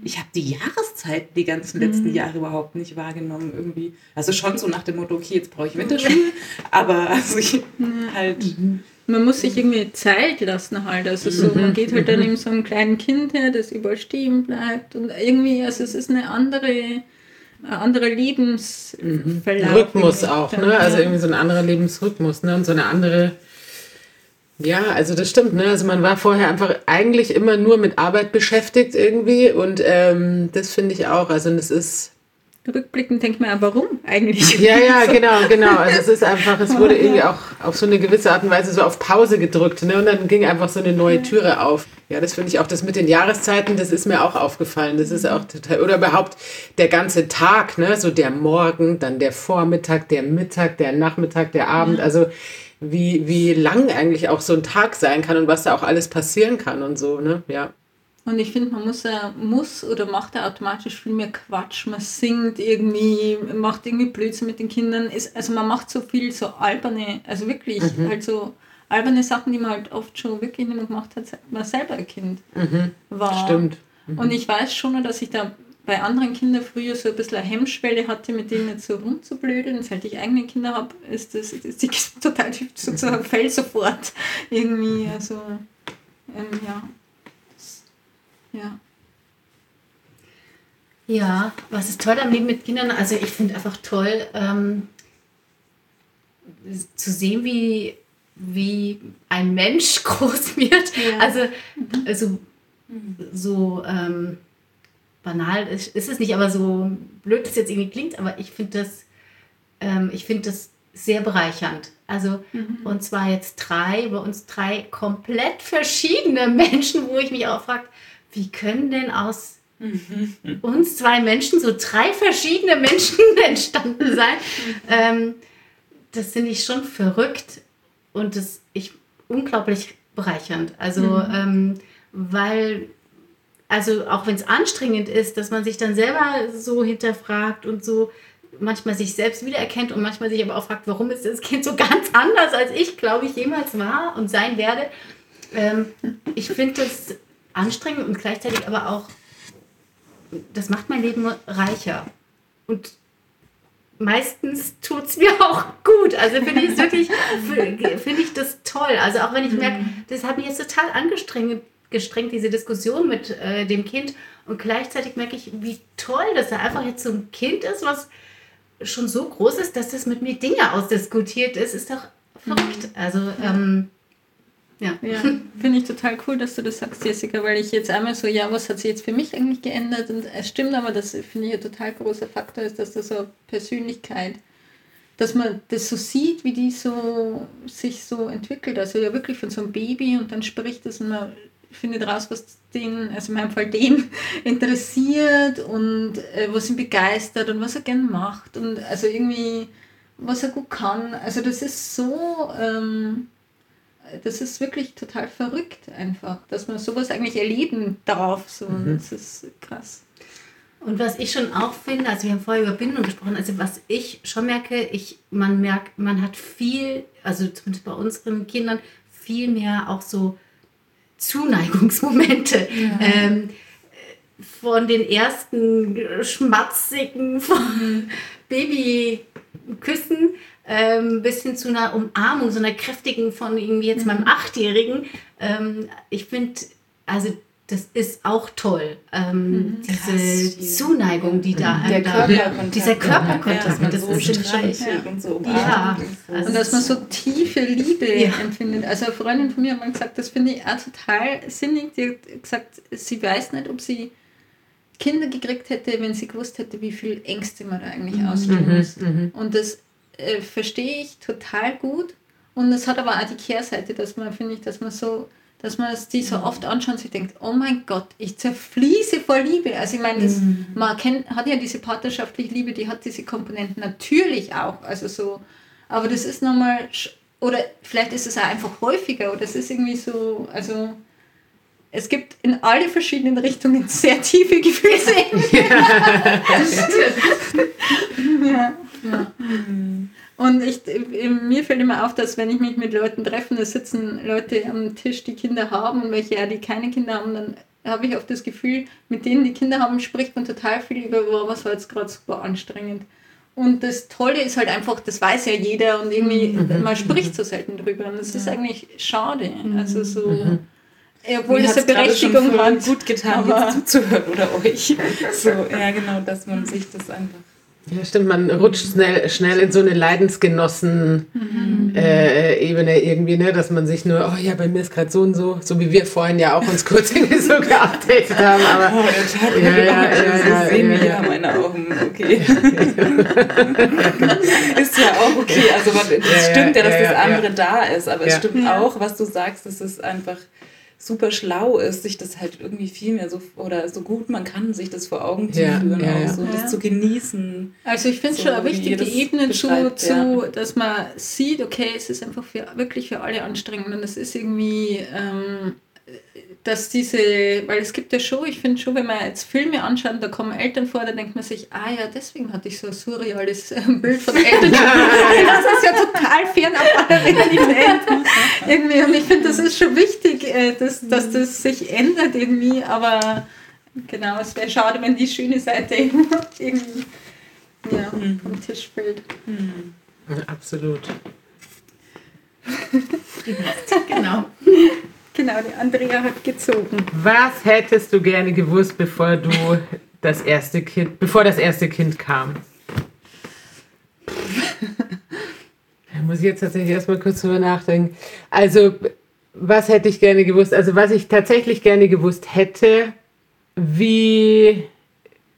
Ich habe die Jahreszeit die ganzen letzten Jahre überhaupt nicht wahrgenommen irgendwie. Also schon so nach dem Motto, okay, jetzt brauche ich Winterschuhe, aber also ich halt Man muss sich irgendwie Zeit lassen halt. Also so, man geht halt dann eben so einem kleinen Kind her, das überall stehen bleibt. Und irgendwie, also es ist eine andere, ein anderer Lebensverlauf. Rhythmus auch, dann, ne? Also irgendwie so ein anderer Lebensrhythmus, ne? Und so eine andere. Ja, also das stimmt, ne? Also man war vorher einfach eigentlich immer nur mit Arbeit beschäftigt irgendwie und ähm, das finde ich auch. Also das ist. Rückblickend denkt man, ja, warum eigentlich? Ja, ja, genau, genau. Also es ist einfach, es wurde irgendwie auch auf so eine gewisse Art und Weise so auf Pause gedrückt, ne? Und dann ging einfach so eine neue Türe auf. Ja, das finde ich auch, das mit den Jahreszeiten, das ist mir auch aufgefallen. Das ist auch total, oder überhaupt der ganze Tag, ne? So der Morgen, dann der Vormittag, der Mittag, der Nachmittag, der Abend. Also wie, wie lang eigentlich auch so ein Tag sein kann und was da auch alles passieren kann und so, ne? Ja. Und ich finde, man muss, muss oder macht ja automatisch viel mehr Quatsch. Man singt irgendwie, macht irgendwie Blödsinn mit den Kindern. Ist, also man macht so viel so alberne, also wirklich, halt so alberne Sachen, die man halt oft schon wirklich nicht mehr gemacht hat, seit man selber ein Kind war. Stimmt. Und ich weiß schon, dass ich da bei anderen Kindern früher so ein bisschen eine Hemmschwelle hatte, mit denen jetzt so rumzublödeln. Seit ich eigene Kinder habe, ist das, ist die total sozusagen fällt sofort irgendwie. Also, ähm, ja. Ja. Ja, was ist toll am Leben mit Kindern? Also ich finde einfach toll ähm, zu sehen, wie, wie ein Mensch groß wird. Ja. Also, also so ähm, banal ist, ist es nicht, aber so blöd es jetzt irgendwie klingt, aber ich finde das, ähm, ich finde das sehr bereichernd. Also, und zwar jetzt drei, bei uns drei komplett verschiedene Menschen, wo ich mich auch frage, wie können denn aus uns zwei Menschen so drei verschiedene Menschen entstanden sein? Ähm, das finde ich schon verrückt und das ich unglaublich bereichernd. Also, ähm, weil, also auch wenn es anstrengend ist, dass man sich dann selber so hinterfragt und so manchmal sich selbst wiedererkennt und manchmal sich aber auch fragt, warum ist das Kind so ganz anders, als ich, glaube ich, jemals war und sein werde. Ähm, ich finde das anstrengend und gleichzeitig aber auch, das macht mein Leben reicher. Und meistens tut es mir auch gut. Also finde ich es wirklich, finde ich das toll. Also auch wenn ich merke, das hat mich jetzt total angestrengt, gestrengt, diese Diskussion mit äh, dem Kind. Und gleichzeitig merke ich, wie toll, dass er einfach jetzt so ein Kind ist, was schon so groß ist, dass das mit mir Dinge ausdiskutiert ist. Ist doch verrückt. Also, ähm, ja. Ja, finde ich total cool, dass du das sagst, Jessica, weil ich jetzt einmal so, ja, was hat sich jetzt für mich eigentlich geändert? Und es stimmt aber, das finde ich ein total großer Faktor ist, dass das so Persönlichkeit, dass man das so sieht, wie die so sich so entwickelt. Also ja wirklich von so einem Baby und dann spricht es und man findet raus, was den, also in meinem Fall den interessiert und äh, was ihn begeistert und was er gern macht und also irgendwie, was er gut kann. Also das ist so, ähm, das ist wirklich total verrückt einfach, dass man sowas eigentlich erleben darf. So. Mhm. Das ist krass. Und was ich schon auch finde, also wir haben vorher über Bindung gesprochen, also was ich schon merke, ich, man merkt, man hat viel, also zumindest bei unseren Kindern, viel mehr auch so Zuneigungsmomente. Ähm, von den ersten schmatzigen von Babyküssen ähm, bis hin zu einer Umarmung, so einer kräftigen von irgendwie jetzt meinem Achtjährigen. Ähm, ich finde, also das ist auch toll. Ähm, diese Zuneigung, die da Der einem da- Körperkontakt. Dieser Körperkontakt, man das so ist schon und so Ja, also Und dass man so tiefe Liebe Ja. empfindet. Also eine Freundin von mir hat mal gesagt, das finde ich auch total sinnig. Die hat gesagt, sie weiß nicht, ob sie Kinder gekriegt hätte, wenn sie gewusst hätte, wie viel Ängste man da eigentlich ausstehen muss. Und das äh, verstehe ich total gut. Und es hat aber auch die Kehrseite, dass man, finde ich, dass man so, dass man es die so oft anschaut und sich denkt, oh mein Gott, ich zerfließe vor Liebe. Also ich meine, das, man kennt, hat ja diese partnerschaftliche Liebe, die hat diese Komponenten natürlich auch. Also so, aber das ist nochmal, oder vielleicht ist es auch einfach häufiger oder es ist irgendwie so, also es gibt in alle verschiedenen Richtungen sehr tiefe Gefühlsebenen. ja, ja. Und ich, mir fällt immer auf, dass wenn ich mich mit Leuten treffe, da sitzen Leute am Tisch, die Kinder haben und welche ja, die keine Kinder haben, dann habe ich oft das Gefühl, mit denen, die Kinder haben, spricht man total viel über, wow, was war jetzt gerade super anstrengend. Und das Tolle ist halt einfach, das weiß ja jeder und irgendwie, man spricht so selten drüber. Und das ist eigentlich schade. Also so, obwohl Mir das eine schon Berechtigung hat. gut getan, jetzt zuzuhören oder euch. So, ja genau, dass man sich das einfach Ja, stimmt, man rutscht schnell, schnell in so eine Leidensgenossen-Ebene irgendwie, ne? dass man sich nur, oh ja, bei mir ist gerade so und so, so wie wir vorhin ja auch uns kurz irgendwie so geupdatet haben, aber Oh, der Tag Ja, ja, ja, so ja, sehen ja, wir ja. ja meine Augen. Okay. ist ja auch okay. Also es Ja, ja, stimmt ja, dass ja, das ja, andere ja. da ist, aber es Ja. stimmt auch, was du sagst, es einfach super schlau ist, sich das halt irgendwie viel mehr so oder so gut man kann, sich das vor Augen zu Ja, führen, ja, auch so Ja. das zu genießen. Also ich finde So, schon eine wie wichtige ihr das Ebene zu, zu dass man sieht, okay, es ist einfach für, wirklich für alle anstrengend und es ist irgendwie, ähm, dass diese, weil es gibt ja schon, ich finde schon, wenn man jetzt Filme anschaut, da kommen Eltern vor, da denkt man sich, ah ja, deswegen hatte ich so ein surreales äh, Bild von Eltern. das ist ja total fernab aller Realität. irgendwie, und ich finde, das ist schon wichtig, äh, dass, dass das sich ändert irgendwie, aber genau, es wäre schade, wenn die schöne Seite irgendwie ja, vom Tisch fällt. absolut. genau. Genau, die Andrea hat gezogen. Was hättest du gerne gewusst, bevor du das erste Kind, bevor das erste Kind kam? Da muss ich jetzt tatsächlich erstmal kurz drüber nachdenken. Also, was hätte ich gerne gewusst? Also, was ich tatsächlich gerne gewusst hätte, wie,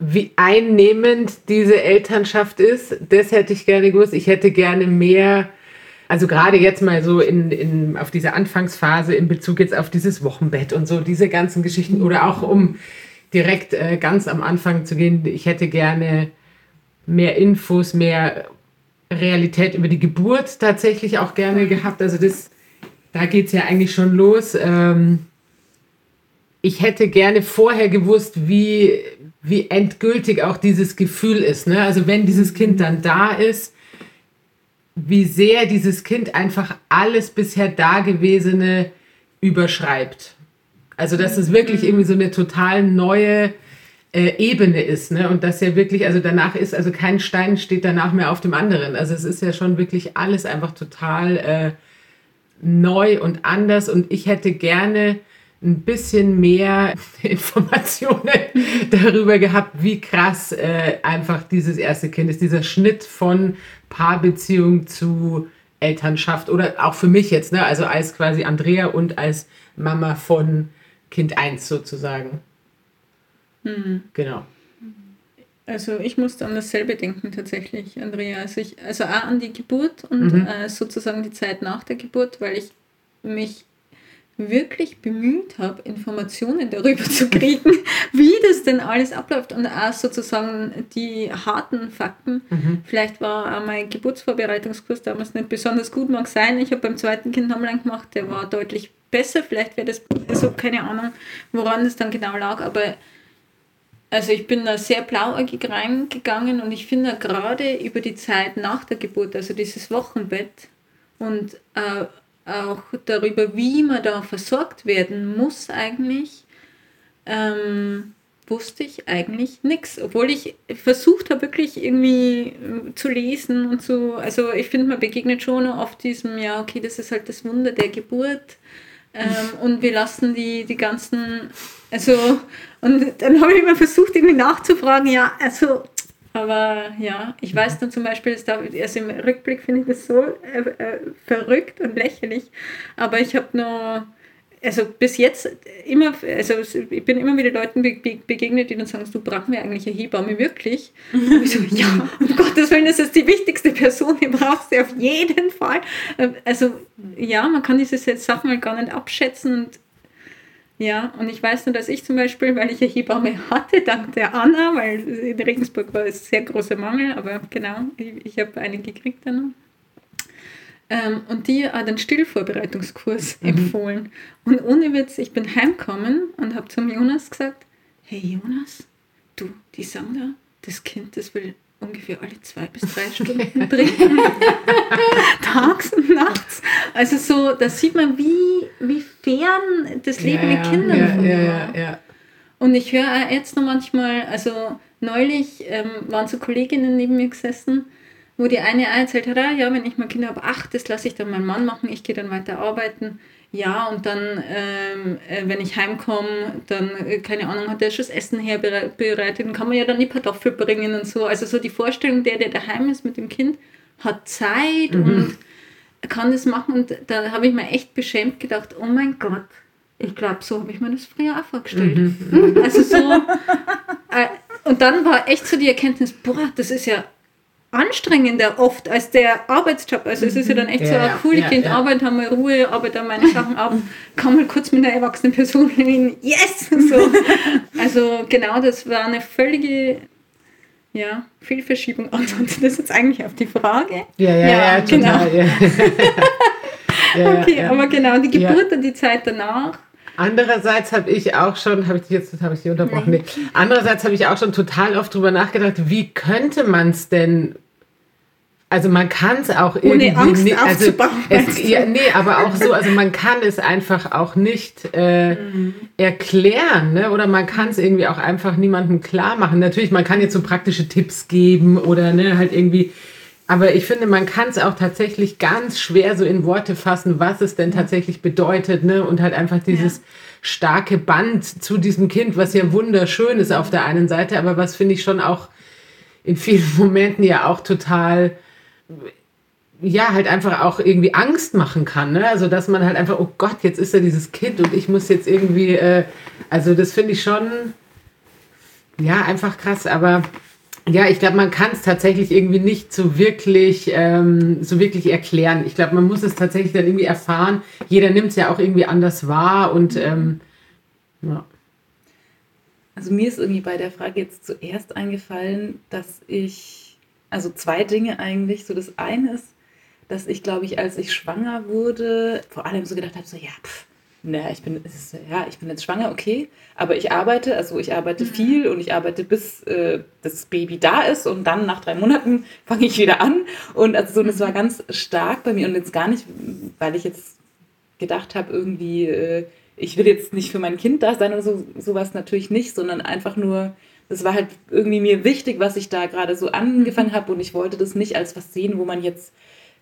wie einnehmend diese Elternschaft ist, das hätte ich gerne gewusst. Ich hätte gerne mehr, also gerade jetzt mal so in, in, auf diese Anfangsphase in Bezug jetzt auf dieses Wochenbett und so, diese ganzen Geschichten oder auch um direkt äh, ganz am Anfang zu gehen, ich hätte gerne mehr Infos, mehr Realität über die Geburt tatsächlich auch gerne gehabt. Also das da geht es ja eigentlich schon los. Ähm, ich hätte gerne vorher gewusst, wie, wie endgültig auch dieses Gefühl ist. Ne? Also wenn dieses Kind dann da ist, wie sehr dieses Kind einfach alles bisher Dagewesene überschreibt. Also dass es wirklich irgendwie so eine total neue äh, Ebene ist. Ne? Und dass ja wirklich, also danach ist, also kein Stein steht danach mehr auf dem anderen. Also es ist ja schon wirklich alles einfach total äh, neu und anders. Und ich hätte gerne ein bisschen mehr Informationen darüber gehabt, wie krass äh, einfach dieses erste Kind ist, dieser Schnitt von Paarbeziehung zu Elternschaft oder auch für mich jetzt, ne? also als quasi Andrea und als Mama von Kind 1 sozusagen. Mhm. Genau. Also ich musste an dasselbe denken tatsächlich, Andrea. Also, ich, also auch an die Geburt und mhm. äh, sozusagen die Zeit nach der Geburt, weil ich mich wirklich bemüht habe, Informationen darüber zu kriegen, wie das denn alles abläuft und auch sozusagen die harten Fakten. Mhm. Vielleicht war auch mein Geburtsvorbereitungskurs damals nicht besonders gut, mag sein. Ich habe beim zweiten Kind Hamlein gemacht, der war deutlich besser. Vielleicht wäre das, also keine Ahnung, woran das dann genau lag, aber also ich bin da sehr blauäugig reingegangen und ich finde gerade über die Zeit nach der Geburt, also dieses Wochenbett und äh, auch darüber, wie man da versorgt werden muss eigentlich, ähm, wusste ich eigentlich nichts. Obwohl ich versucht habe, wirklich irgendwie äh, zu lesen und so. Also ich finde, man begegnet schon oft diesem, ja, okay, das ist halt das Wunder der Geburt. Ähm, und wir lassen die, die ganzen, also, und dann habe ich immer versucht, irgendwie nachzufragen, ja, also aber ja, ich weiß mhm. dann zum Beispiel, da, also im Rückblick finde ich das so äh, äh, verrückt und lächerlich. Aber ich habe nur, also bis jetzt immer, also ich bin immer wieder Leuten be begegnet, die dann sagen, du brauchst mir eigentlich eine Hebamme wirklich. Und ich so, ja, um Gottes Willen, das ist die wichtigste Person, die brauchst du auf jeden Fall. Ähm, also ja, man kann diese Sachen halt gar nicht abschätzen und ja, und ich weiß nur, dass ich zum Beispiel, weil ich eine Hebamme hatte, dank der Anna, weil in Regensburg war es sehr großer Mangel, aber genau, ich, ich habe eine gekriegt dann. Ähm, und die hat einen Stillvorbereitungskurs mhm. empfohlen. Und ohne Witz, ich bin heimgekommen und habe zum Jonas gesagt, hey Jonas, du, die sagen da, das Kind, das will ungefähr alle zwei bis drei Stunden trinken. Tags und nachts. Also so, da sieht man, wie, wie fern das Leben ja, mit Kindern ja, ja, ja, ja, Und ich höre auch jetzt noch manchmal, also neulich ähm, waren so Kolleginnen neben mir gesessen, wo die eine erzählt hat, ah, ja, wenn ich mal Kinder habe, ach, das lasse ich dann meinen Mann machen, ich gehe dann weiter arbeiten. Ja, und dann, ähm, äh, wenn ich heimkomme, dann, äh, keine Ahnung, hat er schon das Essen herbereitet, dann kann man ja dann die Kartoffel bringen und so. Also so die Vorstellung, der, der daheim ist mit dem Kind, hat Zeit mhm. und kann das machen. Und da habe ich mir echt beschämt gedacht, oh mein Gott, ich glaube, so habe ich mir das früher auch vorgestellt. Mhm. Also so. Äh, und dann war echt so die Erkenntnis, boah, das ist ja anstrengender oft als der Arbeitsjob. Also es ist ja dann echt ja, so, ja, cool, ich ja, gehe in die Arbeit, habe mal Ruhe, arbeite meine Sachen ab, kann mal kurz mit einer erwachsenen Person reden, yes! So. Also genau, das war eine völlige ja, Fehlverschiebung. Antwortet das jetzt eigentlich auf die Frage? Ja, ja, ja, genau. Total, okay, aber genau, die Geburt und die Zeit danach Andererseits habe ich auch schon, habe ich dich jetzt habe ich dich unterbrochen? Nee. Andererseits habe ich auch schon total oft drüber nachgedacht, wie könnte man es denn also man kann es auch irgendwie Ohne Angst nicht, also es, ja, nee, aber auch so, also man kann es einfach auch nicht äh, mhm. erklären, ne? Oder man kann es irgendwie auch einfach niemandem klar machen. Natürlich, man kann jetzt so praktische Tipps geben oder ne, halt irgendwie aber ich finde, man kann es auch tatsächlich ganz schwer so in Worte fassen, was es denn tatsächlich bedeutet, ne? Und halt einfach dieses ja. starke Band zu diesem Kind, was ja wunderschön ist auf der einen Seite, aber was finde ich schon auch in vielen Momenten ja auch total ja, halt einfach auch irgendwie Angst machen kann. Ne? Also, dass man halt einfach, oh Gott, jetzt ist da dieses Kind und ich muss jetzt irgendwie, äh, also das finde ich schon, ja, einfach krass, aber ja, ich glaube, man kann es tatsächlich irgendwie nicht so wirklich, ähm, so wirklich erklären. Ich glaube, man muss es tatsächlich dann irgendwie erfahren. Jeder nimmt es ja auch irgendwie anders wahr und ähm, ja. Also mir ist irgendwie bei der Frage jetzt zuerst eingefallen, dass ich, also zwei Dinge eigentlich. So das eine ist, dass ich, glaube ich, als ich schwanger wurde, vor allem so gedacht habe, so, ja, pff, naja, ich bin, ist, ja, ich bin jetzt schwanger, okay, aber ich arbeite, also ich arbeite mhm. viel und ich arbeite bis äh, das Baby da ist und dann nach drei Monaten fange ich wieder an und also so, das war mhm. ganz stark bei mir und jetzt gar nicht, weil ich jetzt gedacht habe, irgendwie, äh, ich will jetzt nicht für mein Kind da sein oder so, sowas natürlich nicht, sondern einfach nur, das war halt irgendwie mir wichtig, was ich da gerade so angefangen mhm. habe und ich wollte das nicht als was sehen, wo man jetzt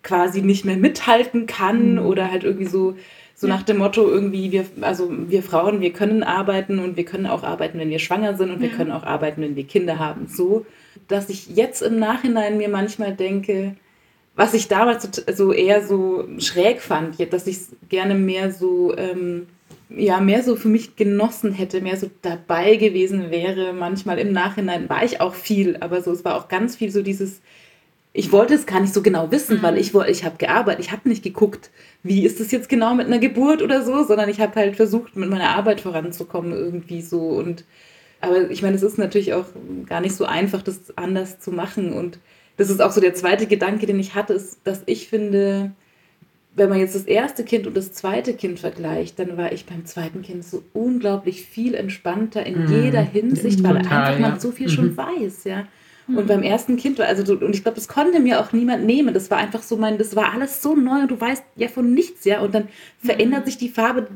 quasi nicht mehr mithalten kann mhm. oder halt irgendwie so so ja. nach dem Motto irgendwie, wir, also wir Frauen, wir können arbeiten und wir können auch arbeiten, wenn wir schwanger sind und ja. wir können auch arbeiten, wenn wir Kinder haben. So, dass ich jetzt im Nachhinein mir manchmal denke, was ich damals so, so eher so schräg fand, dass ich es gerne mehr so, ähm, ja, mehr so für mich genossen hätte, mehr so dabei gewesen wäre. Manchmal im Nachhinein war ich auch viel, aber so, es war auch ganz viel so dieses, ich wollte es gar nicht so genau wissen, mhm. weil ich, ich habe gearbeitet, ich habe nicht geguckt, wie ist es jetzt genau mit einer Geburt oder so, sondern ich habe halt versucht, mit meiner Arbeit voranzukommen irgendwie so und aber ich meine, es ist natürlich auch gar nicht so einfach, das anders zu machen und das ist auch so der zweite Gedanke, den ich hatte, ist, dass ich finde, wenn man jetzt das erste Kind und das zweite Kind vergleicht, dann war ich beim zweiten Kind so unglaublich viel entspannter in mhm. jeder Hinsicht, weil Total, einfach ja. man so viel mhm. schon weiß, ja. Und beim ersten Kind war, also, und ich glaube, das konnte mir auch niemand nehmen. Das war einfach so mein, das war alles so neu und du weißt ja von nichts, ja. Und dann verändert sich die Farbe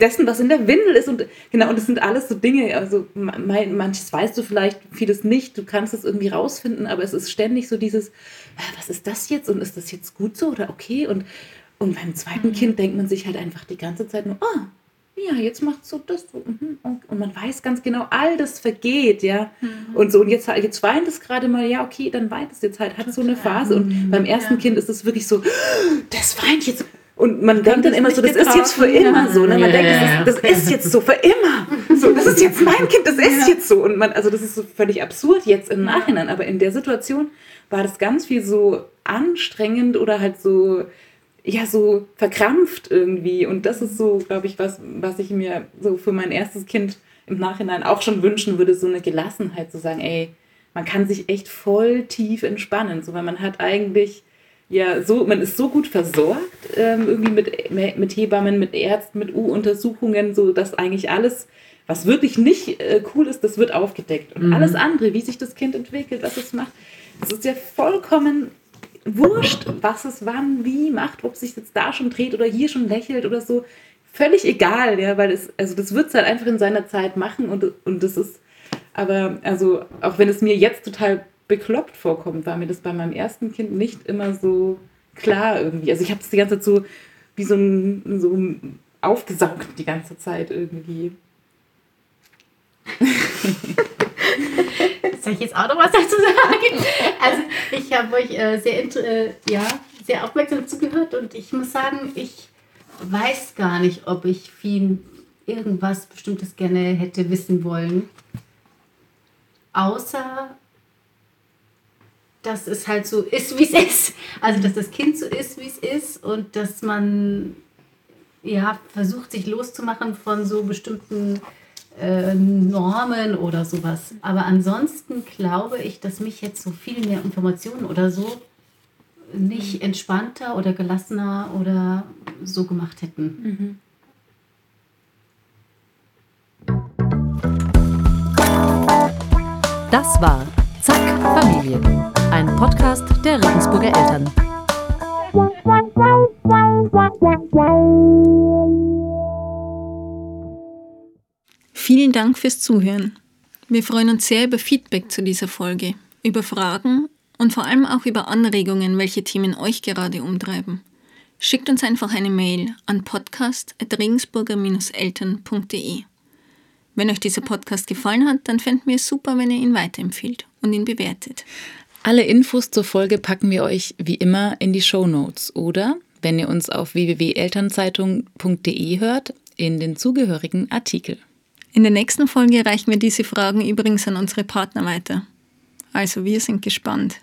dessen, was in der Windel ist. Und genau, und das sind alles so Dinge, also manches weißt du vielleicht, vieles nicht, du kannst es irgendwie rausfinden, aber es ist ständig so dieses, was ist das jetzt? Und ist das jetzt gut so oder okay? Und, und beim zweiten mhm. Kind denkt man sich halt einfach die ganze Zeit nur, oh, ja, jetzt macht so das. Mhm, und man weiß ganz genau, all das vergeht, ja. Mhm. Und so, und jetzt, jetzt weint es gerade mal, ja, okay, dann weint es jetzt halt, hat so eine Phase. Und mhm. beim ersten ja. Kind ist es wirklich so, das weint jetzt. Und man denkt dann immer so, das ist jetzt für immer so. Ne? Man ja, denkt, das ist, das ist jetzt so für immer. So, das ist jetzt mein Kind, das ist jetzt so. Und man, also das ist so völlig absurd jetzt im Nachhinein. Aber in der Situation war das ganz viel so anstrengend oder halt so, ja so verkrampft irgendwie. Und das ist so, glaube ich, was, was ich mir so für mein erstes Kind im Nachhinein auch schon wünschen würde, so eine Gelassenheit zu sagen, ey, man kann sich echt voll tief entspannen, so weil man hat eigentlich ja so, man ist so gut versorgt, ähm, irgendwie mit, mit Hebammen, mit Ärzten, mit U-Untersuchungen, so dass eigentlich alles, was wirklich nicht äh, cool ist, das wird aufgedeckt. Und mhm. alles andere, wie sich das Kind entwickelt, was es macht, das ist ja vollkommen wurscht, was es wann, wie macht, ob sich jetzt da schon dreht oder hier schon lächelt oder so. Völlig egal, ja, weil es, also das wird es halt einfach in seiner Zeit machen und, und das ist, aber, also, auch wenn es mir jetzt total bekloppt vorkommt, war mir das bei meinem ersten Kind nicht immer so klar irgendwie. Also ich habe es die ganze Zeit so wie so ein, so aufgesaugt die ganze Zeit irgendwie. Soll ich jetzt auch noch was dazu sagen? Also ich habe euch äh, sehr, äh, ja, sehr aufmerksam zugehört und ich muss sagen, ich weiß gar nicht, ob ich viel irgendwas Bestimmtes gerne hätte wissen wollen. Außer, dass es halt so ist, wie es ist. Also, dass das Kind so ist, wie es ist und dass man ja versucht, sich loszumachen von so bestimmten äh, Normen oder sowas. Aber ansonsten glaube ich, dass mich jetzt so viel mehr Informationen oder so nicht entspannter oder gelassener oder so gemacht hätten. Das war Zack Familie, ein Podcast der Regensburger Eltern. Vielen Dank fürs Zuhören. Wir freuen uns sehr über Feedback zu dieser Folge, über Fragen und vor allem auch über Anregungen, welche Themen euch gerade umtreiben. Schickt uns einfach eine Mail an podcast.regensburger-eltern.de. Wenn euch dieser Podcast gefallen hat, dann fänden wir es super, wenn ihr ihn weiterempfehlt und ihn bewertet. Alle Infos zur Folge packen wir euch wie immer in die Show Notes oder, wenn ihr uns auf www.elternzeitung.de hört, in den zugehörigen Artikel. In der nächsten Folge reichen wir diese Fragen übrigens an unsere Partner weiter. Also wir sind gespannt.